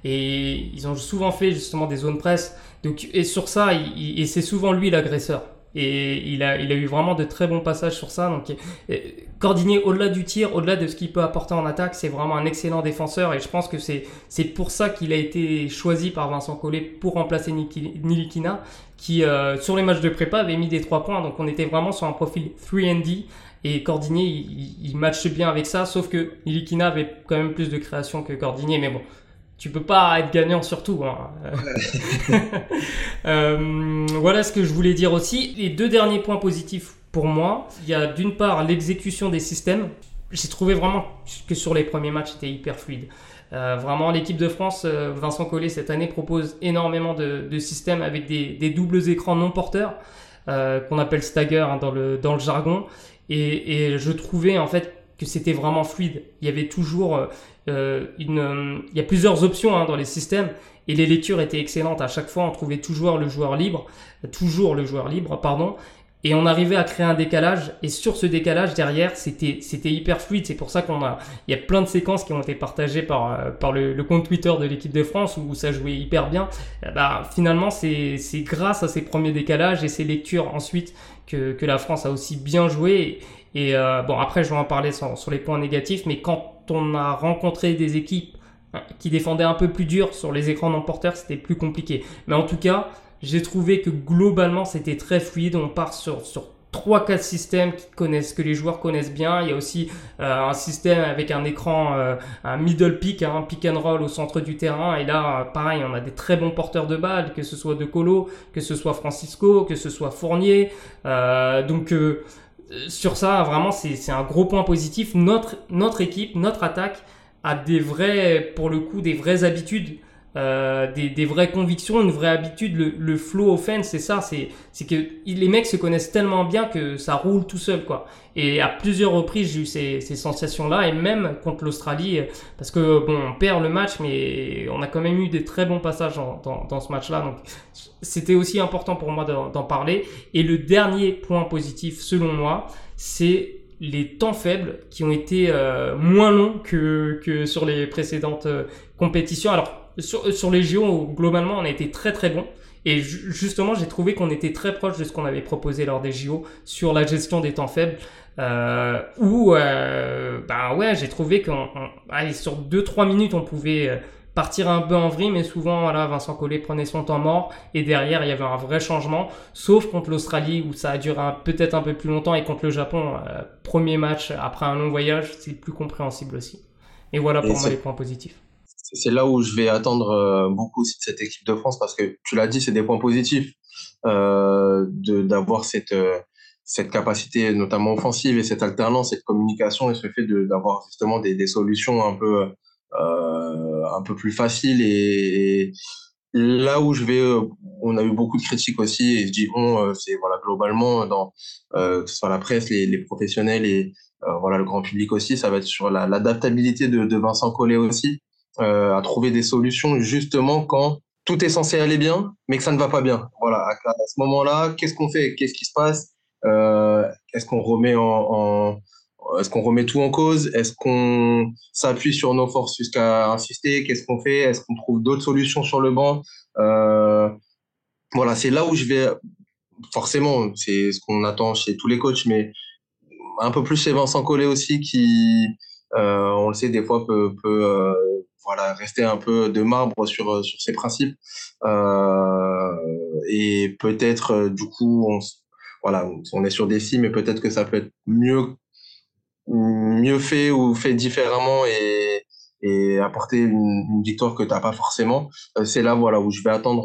Et ils ont souvent fait justement des zones presse. Donc, et sur ça, il, et c'est souvent lui l'agresseur. Et il a, il a eu vraiment de très bons passages sur ça. Donc, Cordinier, au-delà du tir, au-delà de ce qu'il peut apporter en attaque, c'est vraiment un excellent défenseur. Et je pense que c'est, c'est pour ça qu'il a été choisi par Vincent Collet pour remplacer Nilikina, qui, euh, sur les matchs de prépa, avait mis des trois points. Donc, on était vraiment sur un profil 3D. Et Cordinier, il, il matche bien avec ça, sauf que Nilikina avait quand même plus de création que Cordinier. Mais bon, tu peux pas être gagnant sur tout. Hein. (laughs) euh, voilà ce que je voulais dire aussi. Les deux derniers points positifs pour moi, il y a d'une part l'exécution des systèmes. J'ai trouvé vraiment que sur les premiers matchs, c'était hyper fluide. Euh, vraiment, l'équipe de France, euh, Vincent Collet, cette année, propose énormément de, de systèmes avec des, des, doubles écrans non porteurs, euh, qu'on appelle stagger hein, dans, le, dans le jargon. Et, et je trouvais en fait que c'était vraiment fluide. Il y avait toujours euh, euh une, euh, il y a plusieurs options hein, dans les systèmes et les lectures étaient excellentes. À chaque fois, on trouvait toujours le joueur libre, toujours le joueur libre, pardon. et on arrivait à créer un décalage et sur ce décalage derrière c'était c'était hyper fluide c'est pour ça qu'on a il y a plein de séquences qui ont été partagées par euh, par le, le compte Twitter de l'équipe de France où ça jouait hyper bien bah finalement c'est c'est grâce à ces premiers décalages et ces lectures ensuite que la France a aussi bien joué et, euh, bon après je vais en parler sur, sur les points négatifs mais quand on a rencontré des équipes hein, qui défendaient un peu plus dur sur les écrans non porteurs c'était plus compliqué mais en tout cas j'ai trouvé que globalement c'était très fluide. On part sur, sur 3-4 systèmes qui connaissent, que les joueurs connaissent bien. Il y a aussi euh, un système avec un écran, euh, un middle pick, un hein, pick and roll au centre du terrain. Et là, pareil, on a des très bons porteurs de balles, que ce soit De Colo, que ce soit Francisco, que ce soit Fournier. Euh, donc sur ça, vraiment, c'est un gros point positif. Notre, notre équipe, notre attaque a des vrais, pour le coup, des vraies habitudes euh, des, des, vraies convictions, une vraie habitude. Le, le flow offense, c'est ça, c'est que les mecs se connaissent tellement bien que ça roule tout seul, quoi. Et à plusieurs reprises, j'ai eu ces, ces sensations-là, et même contre l'Australie, parce que bon, on perd le match, mais on a quand même eu des très bons passages dans, dans, ce match-là. Donc, c'était aussi important pour moi d'en parler. Et le dernier point positif, selon moi, c'est les temps faibles qui ont été euh, moins longs que, que sur les précédentes euh, compétitions. Alors, sur, sur les JO, globalement, on a été très très bon. Et justement, j'ai trouvé qu'on était très proche de ce qu'on avait proposé lors des JO sur la gestion des temps faibles. Euh, où, euh, bah ouais, j'ai trouvé qu'on, sur 2-3 minutes, on pouvait euh, partir un peu en vrille, mais souvent, voilà, Vincent Collet prenait son temps mort, et derrière, il y avait un vrai changement, sauf contre l'Australie, où ça a duré peut-être un peu plus longtemps, et contre le Japon, euh, premier match après un long voyage, c'est plus compréhensible aussi. Et voilà pour moi les points positifs c'est là où je vais attendre euh, beaucoup aussi de cette équipe de France parce que tu l'as dit, c'est des points positifs euh, d'avoir cette euh, cette capacité notamment offensive et cette alternance, cette communication et ce fait d'avoir justement des, des, solutions un peu euh, un peu plus faciles et, là où je vais, on a eu beaucoup de critiques aussi et je dis on, c'est voilà globalement dans que ce soit la presse, les, les professionnels et voilà le grand public aussi, ça va être sur l'adaptabilité de, de Vincent Collet aussi. euh, à trouver des solutions justement quand tout est censé aller bien, mais que ça ne va pas bien. Voilà, à, ce moment-là, qu'est-ce qu'on fait? Qu'est-ce qui se passe? Euh, Est-ce qu'on remet tout en cause? Est-ce qu'on s'appuie sur nos forces jusqu'à insister? Qu'est-ce qu'on fait? Est-ce qu'on trouve d'autres solutions sur le banc? Euh, Voilà, c'est là où je vais. Forcément, c'est ce qu'on attend chez tous les coachs, mais un peu plus chez Vincent Collet aussi, qui, euh, on le sait, des fois peut, euh, voilà, rester un peu de marbre sur, euh, sur ses principes. Euh, et peut-être, euh, du coup, on, voilà, on est sur des si, mais peut-être que ça peut être mieux, mieux fait ou fait différemment et, et apporter une, victoire que tu n'as pas forcément. c'est là voilà, où je vais attendre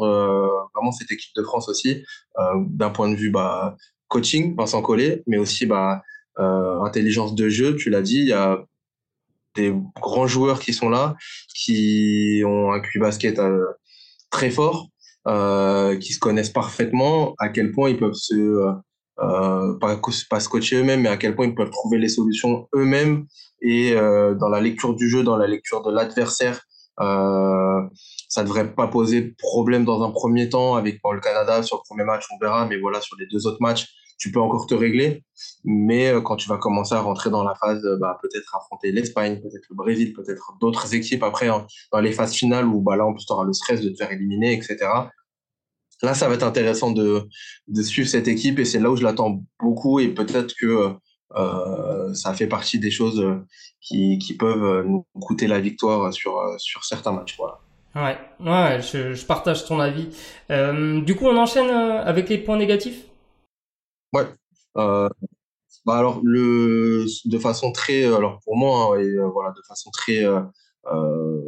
vraiment cette équipe de France aussi, d'un point de vue bah, coaching, Vincent Collet, mais aussi bah, intelligence de jeu, tu l'as dit, des grands joueurs qui sont là, qui ont un QI basket euh, très fort, euh, qui se connaissent parfaitement, à quel point ils peuvent se euh, pas, se coacher eux-mêmes, mais à quel point ils peuvent trouver les solutions eux-mêmes et dans la lecture du jeu, dans la lecture de l'adversaire. Euh, ça devrait pas poser problème dans un premier temps avec le Canada sur le premier match, on verra, mais voilà sur les deux autres matchs, tu peux encore te régler. Mais euh, quand tu vas commencer à rentrer dans la phase, euh, bah, peut-être affronter l'Espagne, peut-être le Brésil, peut-être d'autres équipes après hein, dans les phases finales où bah, là, en plus, tu auras le stress de te faire éliminer, etc. Là, ça va être intéressant de, de suivre cette équipe et c'est là où je l'attends beaucoup et peut-être que euh, ça fait partie des choses qui, qui peuvent nous coûter la victoire sur, sur certains matchs. Voilà. Ouais, ouais je, je partage ton avis. Du coup, on enchaîne avec les points négatifs? Bah alors le de façon très alors pour moi hein, et euh, voilà de façon très euh, euh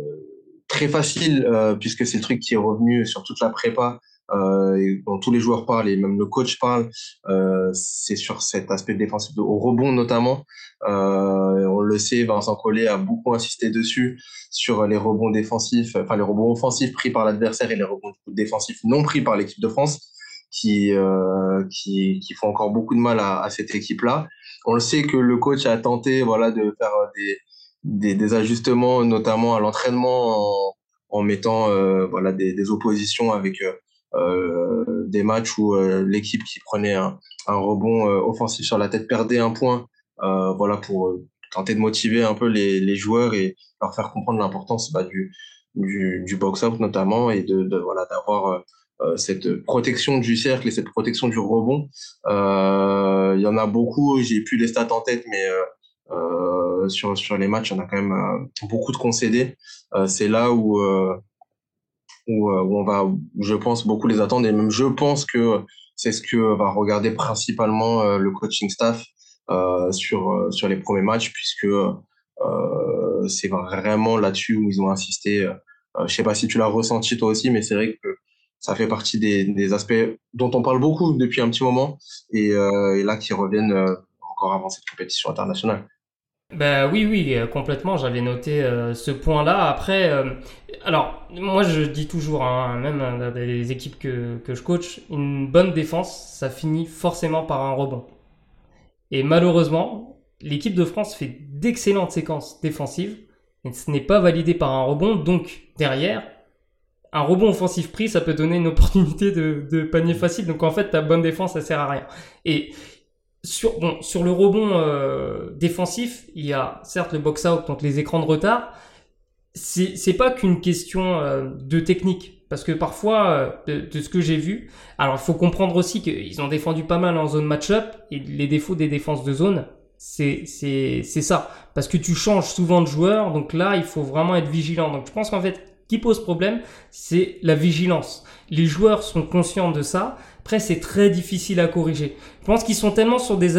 très facile euh, puisque c'est le truc qui est revenu sur toute la prépa euh, dont tous les joueurs parlent et même le coach parle c'est sur cet aspect défensif au rebond notamment. On le sait Vincent Collet a beaucoup insisté dessus sur les rebonds défensifs enfin les rebonds offensifs pris par l'adversaire et les rebonds défensifs non pris par l'équipe de France qui, euh, qui, qui font encore beaucoup de mal à, cette équipe-là. On le sait que le coach a tenté voilà, de faire des, des, ajustements, notamment à l'entraînement, en, mettant euh, voilà, des, oppositions avec, euh, des matchs où l'équipe qui prenait un, un rebond offensif sur la tête perdait un point, voilà pour tenter de motiver un peu les, les joueurs et leur faire comprendre l'importance bah, du, du, box-out notamment et de, voilà d'avoir cette protection du cercle et cette protection du rebond. Euh, il y en a beaucoup, j'ai plus les stats en tête, mais euh, sur, sur les matchs, en a quand même beaucoup de concédés. c'est là où, où, où, on va, je pense, beaucoup les attendre. Et même je pense que c'est ce que va regarder principalement le coaching staff sur, sur les premiers matchs, puisque c'est vraiment là-dessus où ils ont insisté. je sais pas si tu l'as ressenti toi aussi, mais c'est vrai que ça fait partie des, aspects dont on parle beaucoup depuis un petit moment et, euh, là qui reviennent euh, encore avant cette compétition internationale. Ben oui, oui, euh, complètement. J'avais noté ce point-là. Après, alors moi je dis toujours, hein, même dans des équipes que, que je coach, une bonne défense, ça finit forcément par un rebond. Et malheureusement, l'équipe de France fait d'excellentes séquences défensives, mais ce n'est pas validé par un rebond. Donc derrière, un rebond offensif pris, ça peut donner une opportunité de, de panier facile. Donc en fait, ta bonne défense, ça sert à rien. Et sur, bon, sur le rebond euh, défensif, il y a certes le box-out, donc les écrans de retard. C'est, c'est pas qu'une question euh, de technique. Parce que parfois, euh, de, ce que j'ai vu, alors il faut comprendre aussi qu'ils ont défendu pas mal en zone match-up, et les défauts des défenses de zone, c'est, c'est, c'est ça. Parce que tu changes souvent de joueur, donc là, il faut vraiment être vigilant. Donc je pense qu'en fait, qui pose problème, c'est la vigilance. Les joueurs sont conscients de ça. Après, c'est très difficile à corriger. Je pense qu'ils sont tellement sur des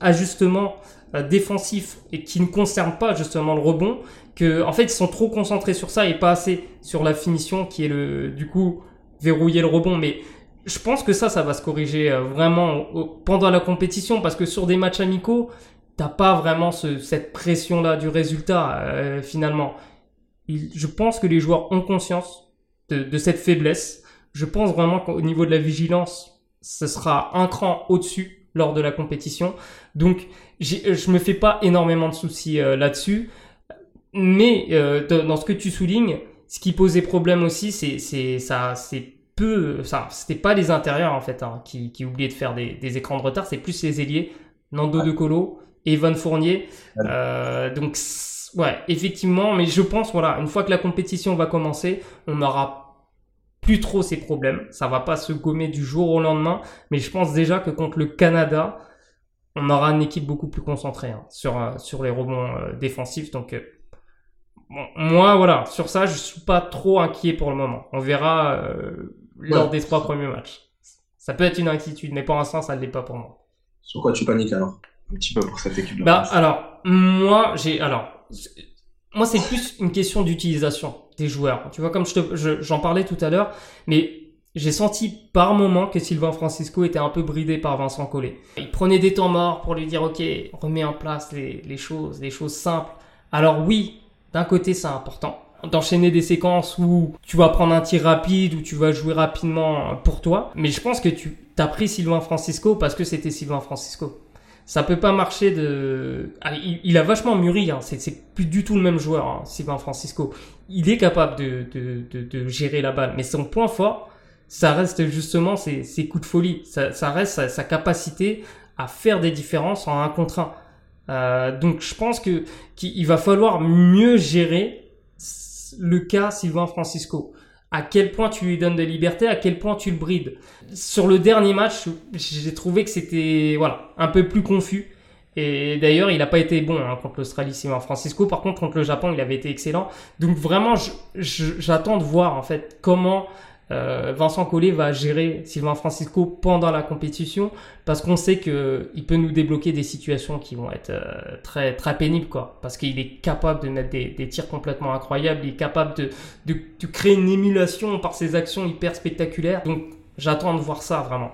ajustements euh, défensifs et qui ne concernent pas justement le rebond que, en fait, ils sont trop concentrés sur ça et pas assez sur la finition qui est le, du coup, verrouiller le rebond. Mais je pense que ça, ça va se corriger euh, vraiment pendant la compétition parce que sur des matchs amicaux, t'as pas vraiment cette pression là du résultat euh, finalement je pense que les joueurs ont conscience de, cette faiblesse. Je pense vraiment qu'au niveau de la vigilance, ce sera un cran au-dessus lors de la compétition. Donc, je me fais pas énormément de soucis euh, là-dessus. Mais euh, dans ce que tu soulignes, ce qui posait problème aussi, c'est ça, c'est peu, ça, c'était pas les intérieurs en fait hein, qui, qui oubliaient de faire des, des écrans de retard, c'est plus les ailiers, Nando De Colo, Evan Fournier. Euh, donc ouais, effectivement, mais je pense, voilà, une fois que la compétition va commencer, on n'aura plus trop ces problèmes. Ça va pas se gommer du jour au lendemain, mais je pense déjà que contre le Canada, on aura une équipe beaucoup plus concentrée hein, sur, euh, sur les rebonds euh, défensifs. Donc, euh, moi, voilà, sur ça, je suis pas trop inquiet pour le moment. On verra lors des trois premiers matchs. Ça peut être une inquiétude, mais pour l'instant, ça ne l'est pas pour moi. Sur quoi tu paniques alors? Un petit peu pour cette équipe-là. Bah, alors, moi, j'ai, alors, moi, c'est plus une question d'utilisation des joueurs. Tu vois, comme je j'en parlais tout à l'heure, mais j'ai senti par moment que Sylvain Francisco était un peu bridé par Vincent Collet. Il prenait des temps morts pour lui dire, OK, remets en place les, les choses, les choses simples. Alors oui, d'un côté, c'est important d'enchaîner des séquences où tu vas prendre un tir rapide, où tu vas jouer rapidement pour toi. Mais je pense que tu as pris Sylvain Francisco parce que c'était Sylvain Francisco ça peut pas marcher de. Ah, il, a vachement mûri. Hein. C'est plus du tout le même joueur, hein, Sylvain Francisco. Il est capable de, de, de, de, gérer la balle, mais son point fort, ça reste justement ses, ses coups de folie. Ça, ça reste sa, sa, capacité à faire des différences en un contre un. Euh, donc je pense que qu'il va falloir mieux gérer le cas Sylvain Francisco à quel point tu lui donnes de liberté, à quel point tu le brides. Sur le dernier match, j'ai trouvé que c'était voilà un peu plus confus. Et d'ailleurs, il n'a pas été bon hein, contre l'Australie, Simon Francisco. Par contre, contre le Japon, il avait été excellent. Donc vraiment, j'attends de voir en fait comment euh, Vincent Collet va gérer Sylvain Francisco pendant la compétition parce qu'on sait que il peut nous débloquer des situations qui vont être euh, très très pénibles quoi. Parce qu'il est capable de mettre des, des, tirs complètement incroyables il est capable de, de, de créer une émulation par ses actions hyper spectaculaires. Donc j'attends de voir ça vraiment.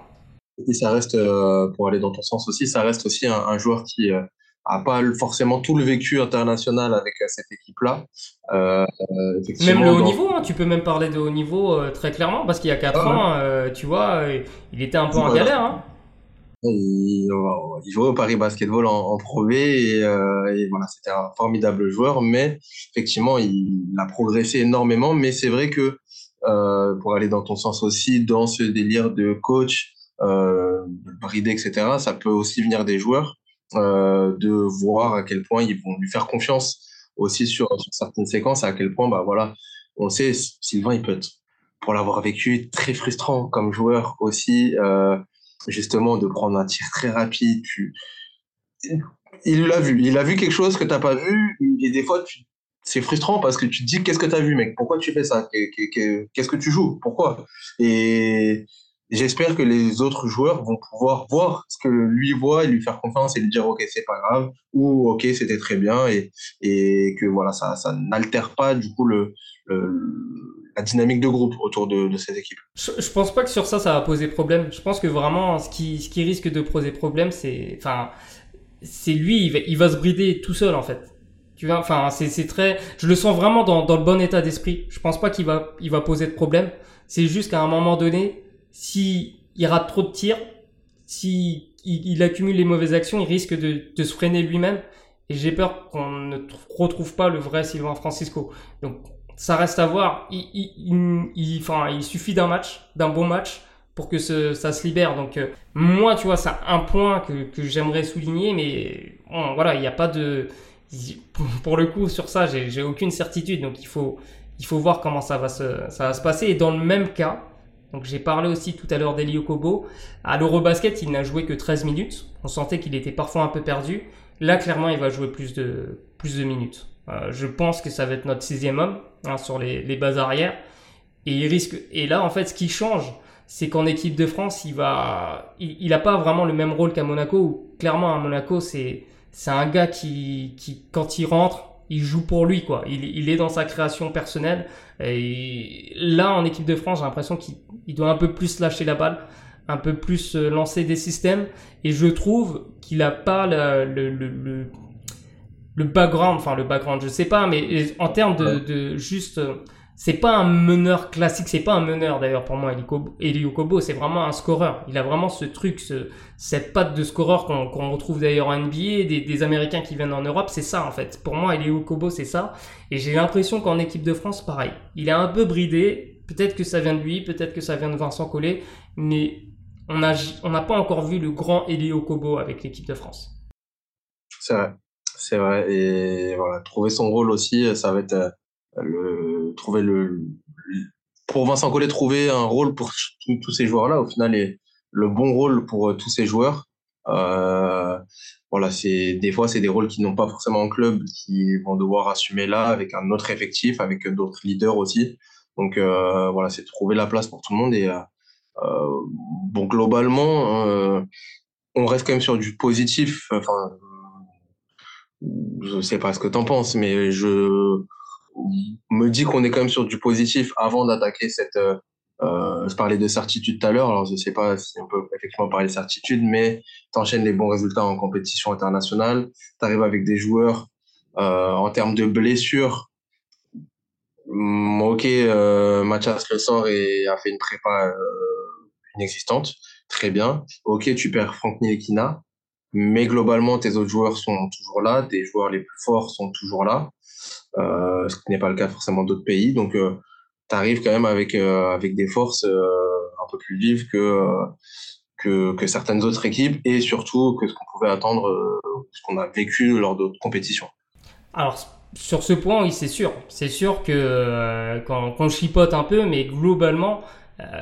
Et ça reste euh, pour aller dans ton sens aussi ça reste aussi un, un joueur qui a pas forcément tout le vécu international avec euh, cette équipe-là. Euh, même le haut niveau, hein, tu peux même parler de haut niveau euh, très clairement, parce qu'il y a 4 ah ans, tu vois, il était un peu en galère. Hein. Il, jouait au Paris Basketball en, en Pro B et, et voilà, c'était un formidable joueur, mais effectivement, il, a progressé énormément. Mais c'est vrai que euh, pour aller dans ton sens aussi, dans ce délire de coach, euh, de brider, etc. Ça peut aussi venir des joueurs, euh, de voir à quel point ils vont lui faire confiance aussi sur, certaines séquences, à quel point, bah voilà, on sait, Sylvain, il peut être, pour l'avoir vécu, très frustrant comme joueur aussi, euh, justement, de prendre un tir très rapide. Tu... Il l'a vu, il a vu quelque chose que tu n'as pas vu, et des fois, c'est frustrant parce que tu te dis qu'est-ce que tu as vu mec? Pourquoi tu fais ça? Qu'est-ce que tu joues? Pourquoi? J'espère que les autres joueurs vont pouvoir voir ce que lui voit et lui faire confiance et lui dire ok c'est pas grave ou ok c'était très bien et, et que voilà ça ça n'altère pas du coup le, la dynamique de groupe autour de, de cette équipe. Je, je, pense pas que sur ça ça va poser problème. Je pense que vraiment ce qui ce qui risque de poser problème c'est enfin c'est lui il va, il va se brider tout seul en fait. Tu vois, enfin, c'est très, je le sens vraiment dans, dans le bon état d'esprit. Je pense pas qu'il va, il va poser de problème. C'est juste qu'à un moment donné, si il rate trop de tirs, si il, accumule les mauvaises actions, il risque de, se freiner lui-même. Et j'ai peur qu'on ne retrouve pas le vrai Sylvain Francisco. Donc, ça reste à voir. Il, il, suffit d'un match, d'un bon match, pour que ça se libère. Donc, euh, moi, tu vois, c'est un point que, j'aimerais souligner, mais bon, voilà, il n'y a pas de, (laughs) pour le coup, sur ça, j'ai aucune certitude. Donc, il faut, il faut voir comment ça va se, ça va se passer. Et dans le même cas, donc j'ai parlé aussi tout à l'heure d'Elio Kobo. À l'Eurobasket, il n'a joué que 13 minutes. On sentait qu'il était parfois un peu perdu. Là, clairement, il va jouer plus de, plus de minutes. Euh, je pense que ça va être notre sixième homme hein, sur les, les bases arrières. Et il risque. Et là, en fait, ce qui change, c'est qu'en équipe de France, il va, il n'a pas vraiment le même rôle qu'à Monaco. Où, clairement, à Monaco, c'est c'est un gars qui, qui, quand il rentre, il joue pour lui, quoi. Il, il est dans sa création personnelle. Et là, en équipe de France, j'ai l'impression qu'il doit un peu plus lâcher la balle, un peu plus euh, lancer des systèmes. Et je trouve qu'il a pas le, le, le, le, background, enfin le background, je sais pas, mais en termes de, de juste euh, c'est pas un meneur classique, c'est pas un meneur d'ailleurs pour moi, Elio Kobo, c'est vraiment un scoreur. Il a vraiment ce truc, ce, cette patte de scoreur qu'on retrouve d'ailleurs en NBA, des, Américains qui viennent en Europe, c'est ça en fait. Pour moi, Elio Kobo, c'est ça. Et j'ai l'impression qu'en équipe de France, pareil. Il est un peu bridé, peut-être que ça vient de lui, peut-être que ça vient de Vincent Collet, mais on n'a pas encore vu le grand Elio Kobo avec l'équipe de France. C'est vrai, c'est vrai. Et voilà, trouver son rôle aussi, ça va être euh, trouver le, pour Vincent Collet, trouver un rôle pour tous ces joueurs-là, au final, est le bon rôle pour euh, tous ces joueurs. Euh, voilà, c'est des fois c'est des rôles qui n'ont pas forcément en club, qui vont devoir assumer là avec un autre effectif, avec d'autres leaders aussi. Donc euh, voilà, c'est trouver la place pour tout le monde et bon globalement, on reste quand même sur du positif. Enfin, je sais pas ce que t'en penses, mais je me dit qu'on est quand même sur du positif avant d'attaquer cette. Euh, euh, je parlais de certitude tout à l'heure, alors je ne sais pas si on peut effectivement parler de certitude, mais tu enchaînes les bons résultats en compétition internationale, tu arrives avec des joueurs euh, en termes de blessures. Ok, euh, Mathias Le sort et a fait une prépa euh, inexistante, très bien. Ok, tu perds Franck Nilekina, mais globalement, tes autres joueurs sont toujours là, tes joueurs les plus forts sont toujours là. Euh, ce qui n'est pas le cas forcément d'autres pays. Donc, euh, tu arrives quand même avec, euh, avec des forces un peu plus vives que, que, que, certaines autres équipes et surtout que ce qu'on pouvait attendre, ce qu'on a vécu lors d'autres compétitions. Alors, sur ce point, oui, c'est sûr. C'est sûr que quand, on chipote un peu, mais globalement,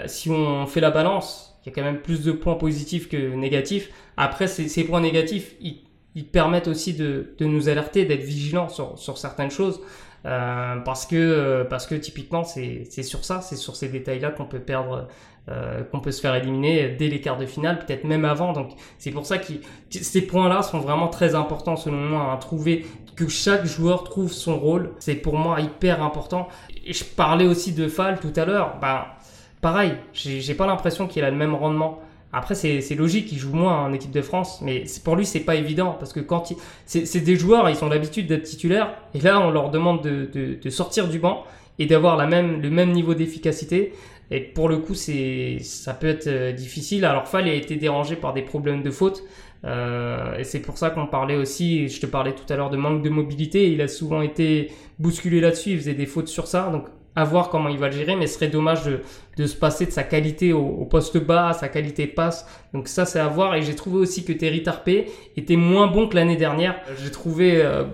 si on fait la balance, y a quand même plus de points positifs que négatifs. Après, ces, points négatifs, ils permettent aussi de, nous alerter, d'être vigilants sur, certaines choses. Euh, parce que parce que typiquement c'est sur ça, c'est sur ces détails-là qu'on peut perdre, euh, qu'on peut se faire éliminer dès les quarts de finale, peut-être même avant. Donc c'est pour ça que ces points-là sont vraiment très importants selon moi à trouver que chaque joueur trouve son rôle. C'est pour moi hyper important. Je parlais aussi de Fall tout à l'heure. Bah pareil, j'ai pas l'impression qu'il a le même rendement. Après, c'est logique, il joue moins en équipe de France, mais pour lui, c'est pas évident parce que quand c'est des joueurs, ils ont l'habitude d'être titulaires, et là, on leur demande de, de, de sortir du banc et d'avoir même, le même niveau d'efficacité. Et pour le coup, c'est ça peut être euh, difficile. Alors, Fall a été dérangé par des problèmes de faute. Euh, et c'est pour ça qu'on parlait aussi, je te parlais tout à l'heure de manque de mobilité, il a souvent été bousculé là-dessus, il faisait des fautes sur ça. Donc à voir comment il va le gérer, mais ce serait dommage de, de se passer de sa qualité au, poste bas, sa qualité passe. Donc ça, c'est à voir. Et j'ai trouvé aussi que Terry Tarpé était moins bon que l'année dernière. J'ai trouvé euh,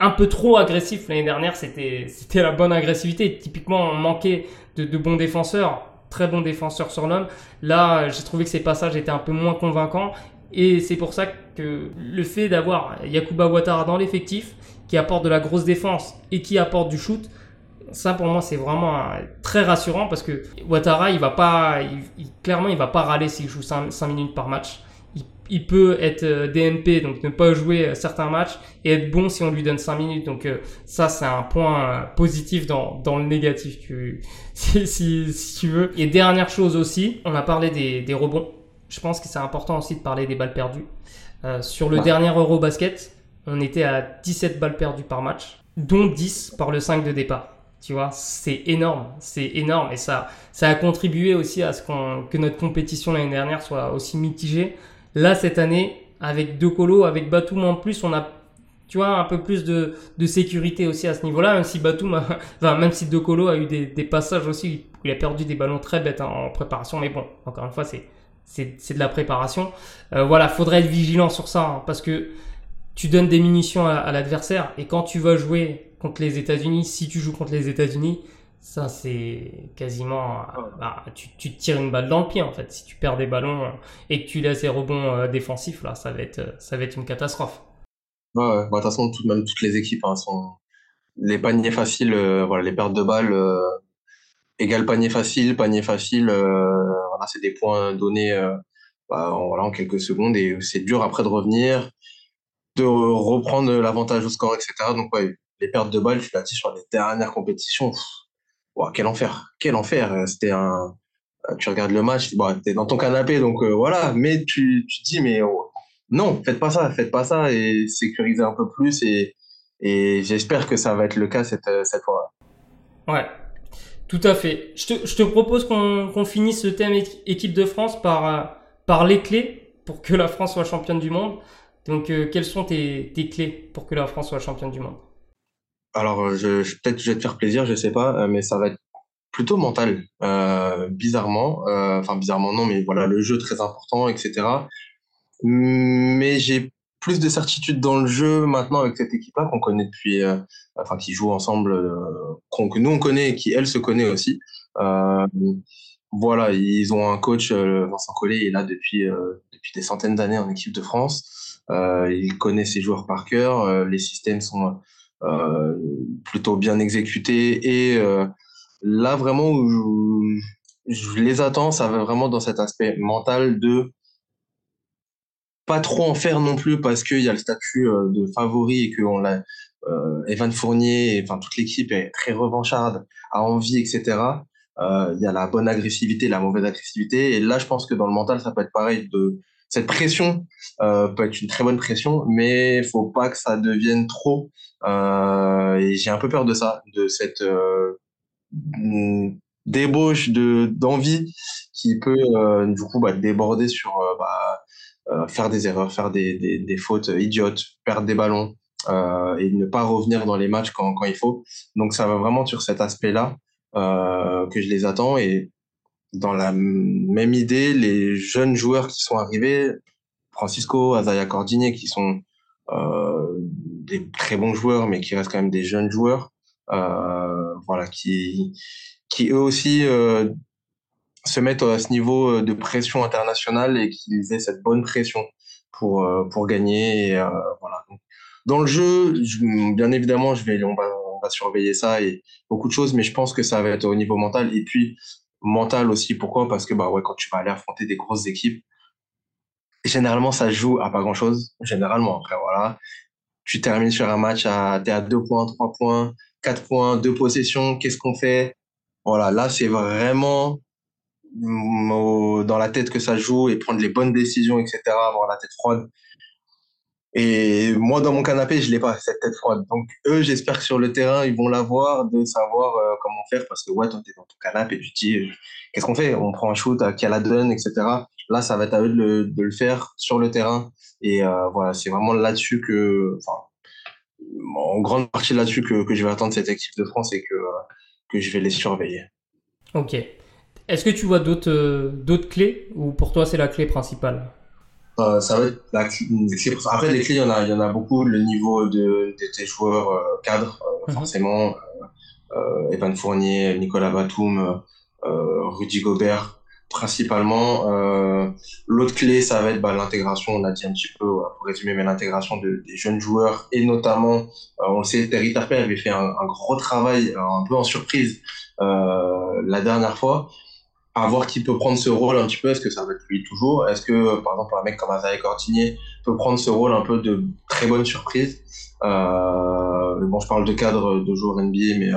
un peu trop agressif l'année dernière. C'était c'était la bonne agressivité. Typiquement, on manquait de, de bons défenseurs, très bons défenseurs sur l'homme. Là, j'ai trouvé que ses passages étaient un peu moins convaincants. Et c'est pour ça que le fait d'avoir Yakuba Ouattara dans l'effectif, qui apporte de la grosse défense et qui apporte du shoot, ça pour moi c'est vraiment très rassurant parce que Ouattara il va pas il, clairement il va pas râler s'il joue 5, minutes par match. Il, peut être euh, DNP donc ne pas jouer euh, certains matchs et être bon si on lui donne 5 minutes. Donc euh, ça c'est un point positif dans, dans le négatif tu, (laughs) si, si, si, tu veux. Et dernière chose aussi on a parlé des, des rebonds. Je pense que c'est important aussi de parler des balles perdues. Sur le dernier Eurobasket on était à 17 balles perdues par match dont 10 par le 5 de départ tu vois, c'est énorme, c'est énorme et ça, ça a contribué aussi à ce qu'on, que notre compétition l'année dernière soit aussi mitigée. Là, cette année, avec deux colos, avec Batum en plus, on a, tu vois, un peu plus de, de sécurité aussi à ce niveau-là, même si Batum, (laughs) enfin, même si De a eu des, des passages aussi il a perdu des ballons très bêtes hein, en préparation, mais bon, encore une fois, c'est, c'est, de la préparation. Euh, voilà, faudrait être vigilant sur ça, hein, parce que tu donnes des munitions à, l'adversaire et quand tu vas jouer contre les États-Unis, si tu joues contre les États-Unis, ça c'est quasiment bah, tu, tu te tires une balle dans le pied en fait si tu perds des ballons euh, et que tu laisses des rebonds euh, défensifs là ça va être euh, ça va être une catastrophe. Ouais, ouais. Bah, de toute façon tout, même toutes les équipes hein, sont les paniers faciles voilà les pertes de balles euh, égal panier facile panier facile voilà c'est des points donnés bah, voilà, en quelques secondes et c'est dur après de revenir de reprendre l'avantage au score, etc. Donc, ouais, les pertes de balles, tu l'as dit sur les dernières compétitions. quel enfer, quel enfer. C'était un. Tu regardes le match, bon, t'es dans ton canapé, donc euh, voilà. Mais tu, tu te dis, mais oh, non, faites pas ça, faites pas ça et sécurisez un peu plus. Et, et j'espère que ça va être le cas cette, cette fois. Ouais, tout à fait. Je te, je te propose qu'on finisse ce thème équipe de France par, euh, par les clés pour que la France soit championne du monde. Donc, euh, quelles sont tes, clés pour que la France soit championne du monde? Alors, euh, je, je peut-être je vais te faire plaisir, je sais pas, euh, mais ça va être plutôt mental, bizarrement. Enfin, bizarrement non, mais voilà, le jeu très important, etc. Mais j'ai plus de certitude dans le jeu maintenant avec cette équipe-là qu'on connaît depuis, enfin, qui joue ensemble, que nous on connaît et qui elle se connaît aussi. voilà, ils ont un coach, Vincent Collet, est là depuis depuis des centaines d'années en équipe de France. Euh, il connaît ses joueurs par cœur. Euh, les systèmes sont euh, plutôt bien exécutés. Et là, vraiment, je, les attends, ça va vraiment dans cet aspect mental de pas trop en faire non plus parce qu'il y a le statut de favori et que on l'a Evan Fournier, enfin toute l'équipe est très revancharde, a envie, etc. Il y a la bonne agressivité, la mauvaise agressivité. Et là, je pense que dans le mental, ça peut être pareil de cette pression euh, peut être une très bonne pression, mais faut pas que ça devienne trop. Euh, et j'ai un peu peur de ça, de cette euh, débauche de d'envie qui peut du coup bah, déborder sur bah, faire des erreurs, faire des, des, des, fautes idiotes, perdre des ballons et ne pas revenir dans les matchs quand, quand il faut. Donc ça va vraiment sur cet aspect-là que je les attends et dans la même idée, les jeunes joueurs qui sont arrivés, Francisco, Azaya Cordigné, qui sont euh, des très bons joueurs, mais qui restent quand même des jeunes joueurs, euh, voilà, qui, eux aussi euh, se mettent à ce niveau de pression internationale et qui aient cette bonne pression pour pour gagner. Voilà. dans le jeu, bien évidemment, je vais, on va, on va surveiller ça et beaucoup de choses, mais je pense que ça va être au niveau mental. Et puis, mental aussi. Pourquoi? Parce que bah ouais, quand tu vas aller affronter des grosses équipes, généralement ça joue à pas grand chose. Généralement, après voilà, tu termines sur un match à t'es à 2 points, 3 points, 4 points, 2 possessions. Qu'est-ce qu'on fait? Voilà, là c'est vraiment mm, dans la tête que ça joue et prendre les bonnes décisions, etc. Avoir la tête froide. Et moi, dans mon canapé, je l'ai pas, cette tête froide. Donc, eux, j'espère que sur le terrain, ils vont l'avoir, de savoir euh, comment faire, parce que, ouais, toi, t'es dans ton canapé et tu te dis, euh, qu'est-ce qu'on fait? On prend un shoot à qui a la donne, etc. Là, ça va être à eux de le, faire sur le terrain. Et euh, voilà, c'est vraiment là-dessus que, enfin, en grande partie là-dessus que, que je vais attendre cette équipe de France et que, que je vais les surveiller. Ok. Est-ce que tu vois d'autres clés? Ou pour toi c'est la clé principale? Ça va être la clé, Après les clés, il y en a, il y en a beaucoup. Le niveau de, de tes joueurs cadres, mhm. forcément. Evan Fournier, Nicolas Batum, Rudy Gobert, principalement. Euh, L'autre clé, ça va être bah, l'intégration, on a dit un petit peu, pour résumer, mais l'intégration de, des jeunes joueurs et notamment, euh, on le sait, Terry Tapper avait fait un, un, gros travail, un peu en surprise euh, la dernière fois. À voir qui peut prendre ce rôle un petit peu, est-ce que ça va être lui toujours? Est-ce que, par exemple, un mec comme Azaï Cortinier peut prendre ce rôle un peu de très bonne surprise? Euh, bon, je parle de cadre de joueurs NBA, mais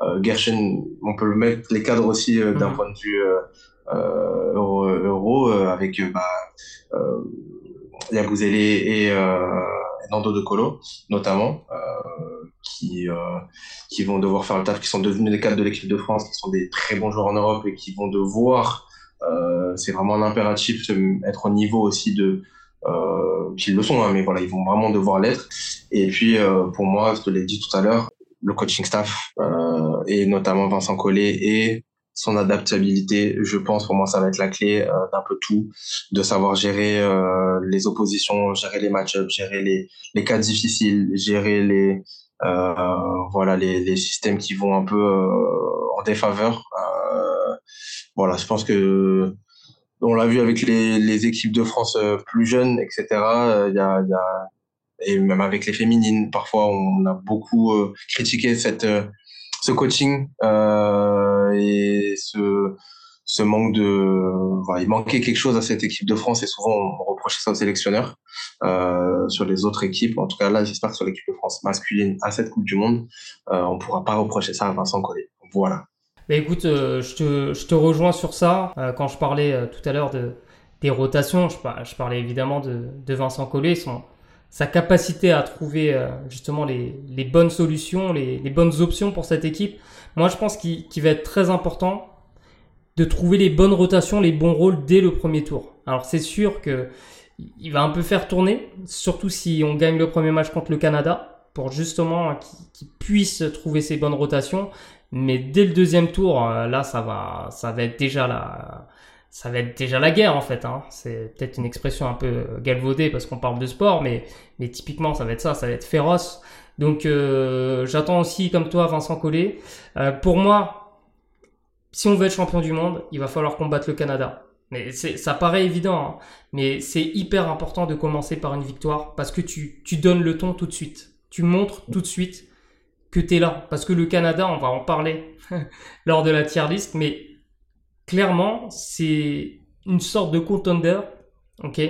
euh, Gershon, on peut le mettre les cadres aussi euh, d'un mmh. point de vue euh, euro, euro euh, avec euh, bah, euh, Yagouzele et Nando De Colo, notamment, qui, qui vont devoir faire le taf, qui sont devenus des cadres de l'équipe de France, qui sont des très bons joueurs en Europe et qui vont devoir, c'est vraiment un impératif, être au niveau aussi de, euh, le sont, hein, mais voilà, ils vont vraiment devoir l'être. Et puis, euh, pour moi, je te l'ai dit tout à l'heure, le coaching staff, euh, et notamment Vincent Collet et son adaptabilité, je pense pour moi ça va être la clé euh, d'un peu tout, de savoir gérer euh, les oppositions, gérer les match-ups, gérer les, les cas difficiles, gérer les euh, voilà les, les systèmes qui vont un peu en défaveur. voilà, je pense que on l'a vu avec les, les équipes de France plus jeunes, etc. Y a, et même avec les féminines, parfois on a beaucoup critiqué cette ce coaching et ce, manque de il manquait quelque chose à cette équipe de France et souvent on reprochait ça aux sélectionneurs euh, sur les autres équipes. En tout cas là j'espère que sur l'équipe de France masculine à cette Coupe du Monde euh, on pourra pas reprocher ça à Vincent Collet. Voilà. Écoute euh, je, te, rejoins sur ça. Euh, quand je parlais euh, tout à l'heure de des rotations je, parlais évidemment de, Vincent Collet sa capacité à trouver euh, justement les, les, bonnes solutions, les, les, bonnes options pour cette équipe. Moi, je pense qu'il va être très important de trouver les bonnes rotations, les bons rôles dès le premier tour. Alors c'est sûr que il va un peu faire tourner, surtout si on gagne le premier match contre le Canada, pour justement qu'il puisse trouver ses bonnes rotations. Mais dès le deuxième tour, euh, là, ça va, ça va être déjà la, ça va être déjà la guerre en fait. Hein. C'est peut-être une expression un peu galvaudée parce qu'on parle de sport, mais, mais typiquement ça va être ça, ça va être féroce. Donc euh, j'attends aussi comme toi Vincent Collet. Euh, pour moi, si on veut être champion du monde, il va falloir combattre le Canada. Mais ça paraît évident, hein. mais c'est hyper important de commencer par une victoire parce que tu, tu donnes le ton tout de suite. Tu montres tout de suite que tu es là. Parce que le Canada, on va en parler (laughs) lors de la tier list, mais clairement, c'est une sorte de contender. Ok,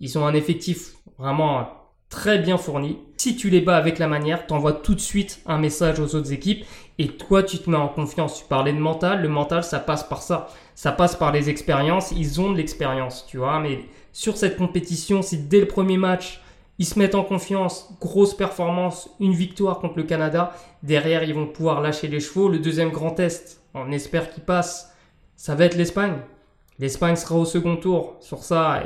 ils ont un effectif vraiment très bien fourni. Si tu les bats avec la manière, t'envoies tout de suite un message aux autres équipes et toi, tu te mets en confiance. Tu parlais de mental, le mental, ça passe par ça. Ça passe par les expériences. Ils ont de l'expérience, tu vois? Mais sur cette compétition, si dès le premier match, ils se mettent en confiance, grosse performance, une victoire contre le Canada, derrière, ils vont pouvoir lâcher les chevaux. Le deuxième grand test, on espère qu'il passe ça va être l'Espagne. L'Espagne sera au second tour. Sur ça,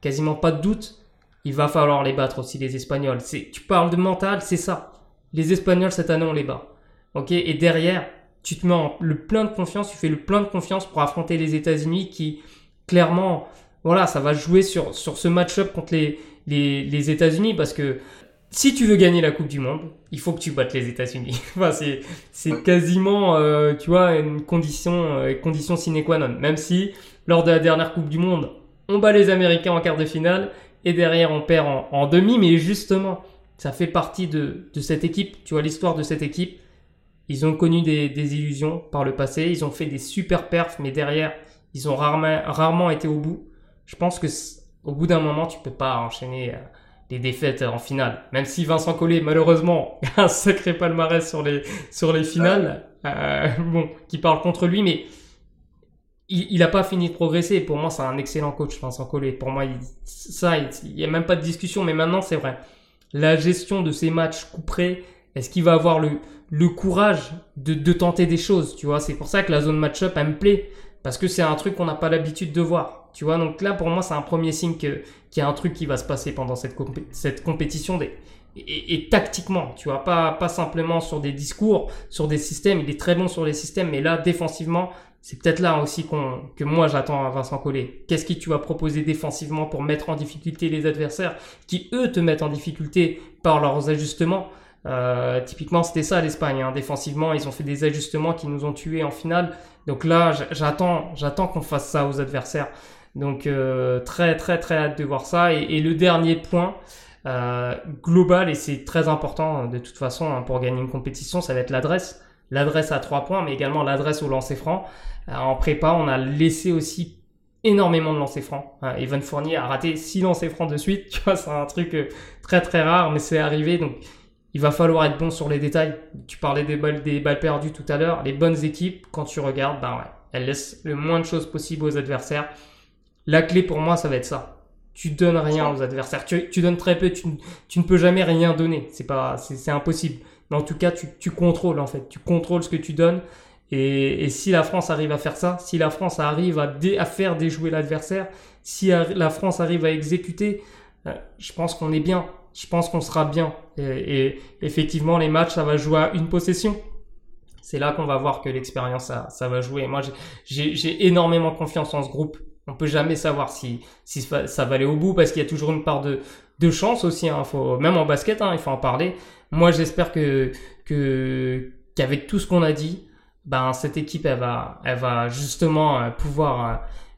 quasiment pas de doute. Il va falloir les battre aussi, les Espagnols. Tu parles de mental, c'est ça. Les Espagnols, cette année, on les bat. Ok? Et derrière, tu te mets le plein de confiance, tu fais le plein de confiance pour affronter les États-Unis qui, clairement, voilà, ça va jouer sur, sur ce match-up contre les, les, les États-Unis parce que si tu veux gagner la Coupe du Monde, il faut que tu battes les États-Unis. (laughs) enfin, c'est, c'est quasiment, euh, tu vois, une condition, euh, condition sine qua non. Même si, lors de la dernière Coupe du Monde, on bat les Américains en quart de finale et derrière on perd en, demi, mais justement, ça fait partie de, de, cette équipe. Tu vois, l'histoire de cette équipe, ils ont connu des, des, illusions par le passé, ils ont fait des super perfs, mais derrière, ils ont rarement, rarement été au bout. Je pense que au bout d'un moment, tu peux pas enchaîner. Euh, des défaites en finale. Même si Vincent Collet, malheureusement, (laughs) a un sacré palmarès sur les, sur les finales, euh, bon, qui parle contre lui, mais il n'a pas fini de progresser. Pour moi, c'est un excellent coach, Vincent Collet. Pour moi, il, ça, il n'y a même pas de discussion, mais maintenant, c'est vrai. La gestion de ces matchs couperés, est-ce qu'il va avoir le, le courage de, de tenter des choses, tu vois? C'est pour ça que la zone match-up, elle me plaît. Parce que c'est un truc qu'on n'a pas l'habitude de voir. Tu vois, donc là, pour moi, c'est un premier signe qu'il y a un truc qui va se passer pendant cette, cette compétition. et, tactiquement, tu vois, pas, pas simplement sur des discours, sur des systèmes. Il est très bon sur les systèmes, mais là, défensivement, c'est peut-être là aussi qu'on, que moi j'attends Vincent Collet. Qu'est-ce que tu vas proposer défensivement pour mettre en difficulté les adversaires qui, eux, te mettent en difficulté par leurs ajustements? Euh, typiquement, c'était ça l'Espagne. Hein. Défensivement, ils ont fait des ajustements qui nous ont tués en finale. Donc là, j'attends, j'attends qu'on fasse ça aux adversaires. Donc euh, très, très, très hâte de voir ça. Et, le dernier point euh, global, et c'est très important de toute façon hein, pour gagner une compétition, ça va être l'adresse. L'adresse à trois points, mais également l'adresse au lancer franc. en prépa, on a laissé aussi énormément de lancers francs. Evan Fournier a raté six lancers francs de suite. (laughs) Tu vois, c'est un truc très très rare, mais c'est arrivé. Donc il va falloir être bon sur les détails. Tu parlais des balles, des balles perdues tout à l'heure. Les bonnes équipes, quand tu regardes, ben ouais, elles laissent le moins de choses possible aux adversaires. La clé pour moi, ça va être ça. Tu donnes rien aux adversaires. Tu, tu donnes très peu. Tu, tu, ne peux jamais rien donner. C'est pas, c'est impossible. Mais en tout cas, tu, tu contrôles en fait. Tu contrôles ce que tu donnes. Et, et, si la France arrive à faire ça, si la France arrive à, à faire déjouer l'adversaire, si la France arrive à exécuter, euh, je pense qu'on est bien je pense qu'on sera bien. Et, effectivement, les matchs, ça va jouer à une possession. C'est là qu'on va voir que l'expérience, ça, ça, va jouer. Moi, j'ai énormément confiance en ce groupe. On peut jamais savoir si, ça va aller au bout parce qu'il y a toujours une part de, chance aussi. Hein. Faut, même en basket, hein, il faut en parler. Moi, j'espère que qu'avec tout ce qu'on a dit, ben cette équipe, va, justement euh, pouvoir euh,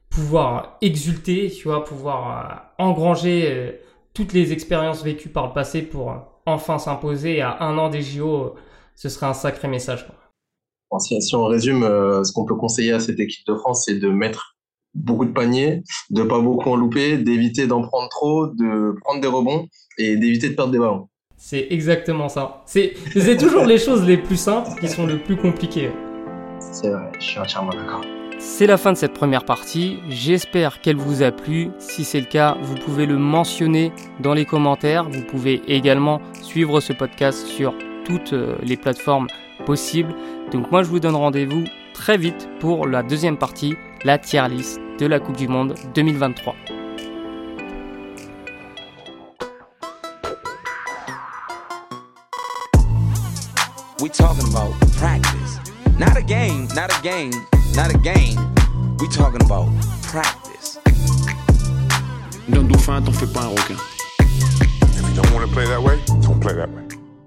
pouvoir exulter, pouvoir euh, engranger toutes les expériences vécues par le passé pour enfin s'imposer à un an des JO, ce serait un sacré message. Si, on résume, ce qu'on peut conseiller à cette équipe de France, c'est de mettre beaucoup de paniers, de pas beaucoup en louper, d'éviter d'en prendre trop, de prendre des rebonds et d'éviter de perdre des ballons. C'est exactement ça. C'est toujours les choses les plus simples qui sont les plus compliquées. C'est vrai, je suis entièrement d'accord. C'est la fin de cette première partie. J'espère qu'elle vous a plu. Si c'est le cas, vous pouvez le mentionner dans les commentaires. Vous pouvez également suivre ce podcast sur toutes euh, les plateformes possibles. Donc moi, je vous donne rendez-vous très vite pour la deuxième partie, la tier list de la Coupe du Monde 2023. We talking about practice. Not a game, not a game. not a game. We talking about practice. D'un dauphin, t'en fais pas un requin. If you don't want to play that way, don't play that way.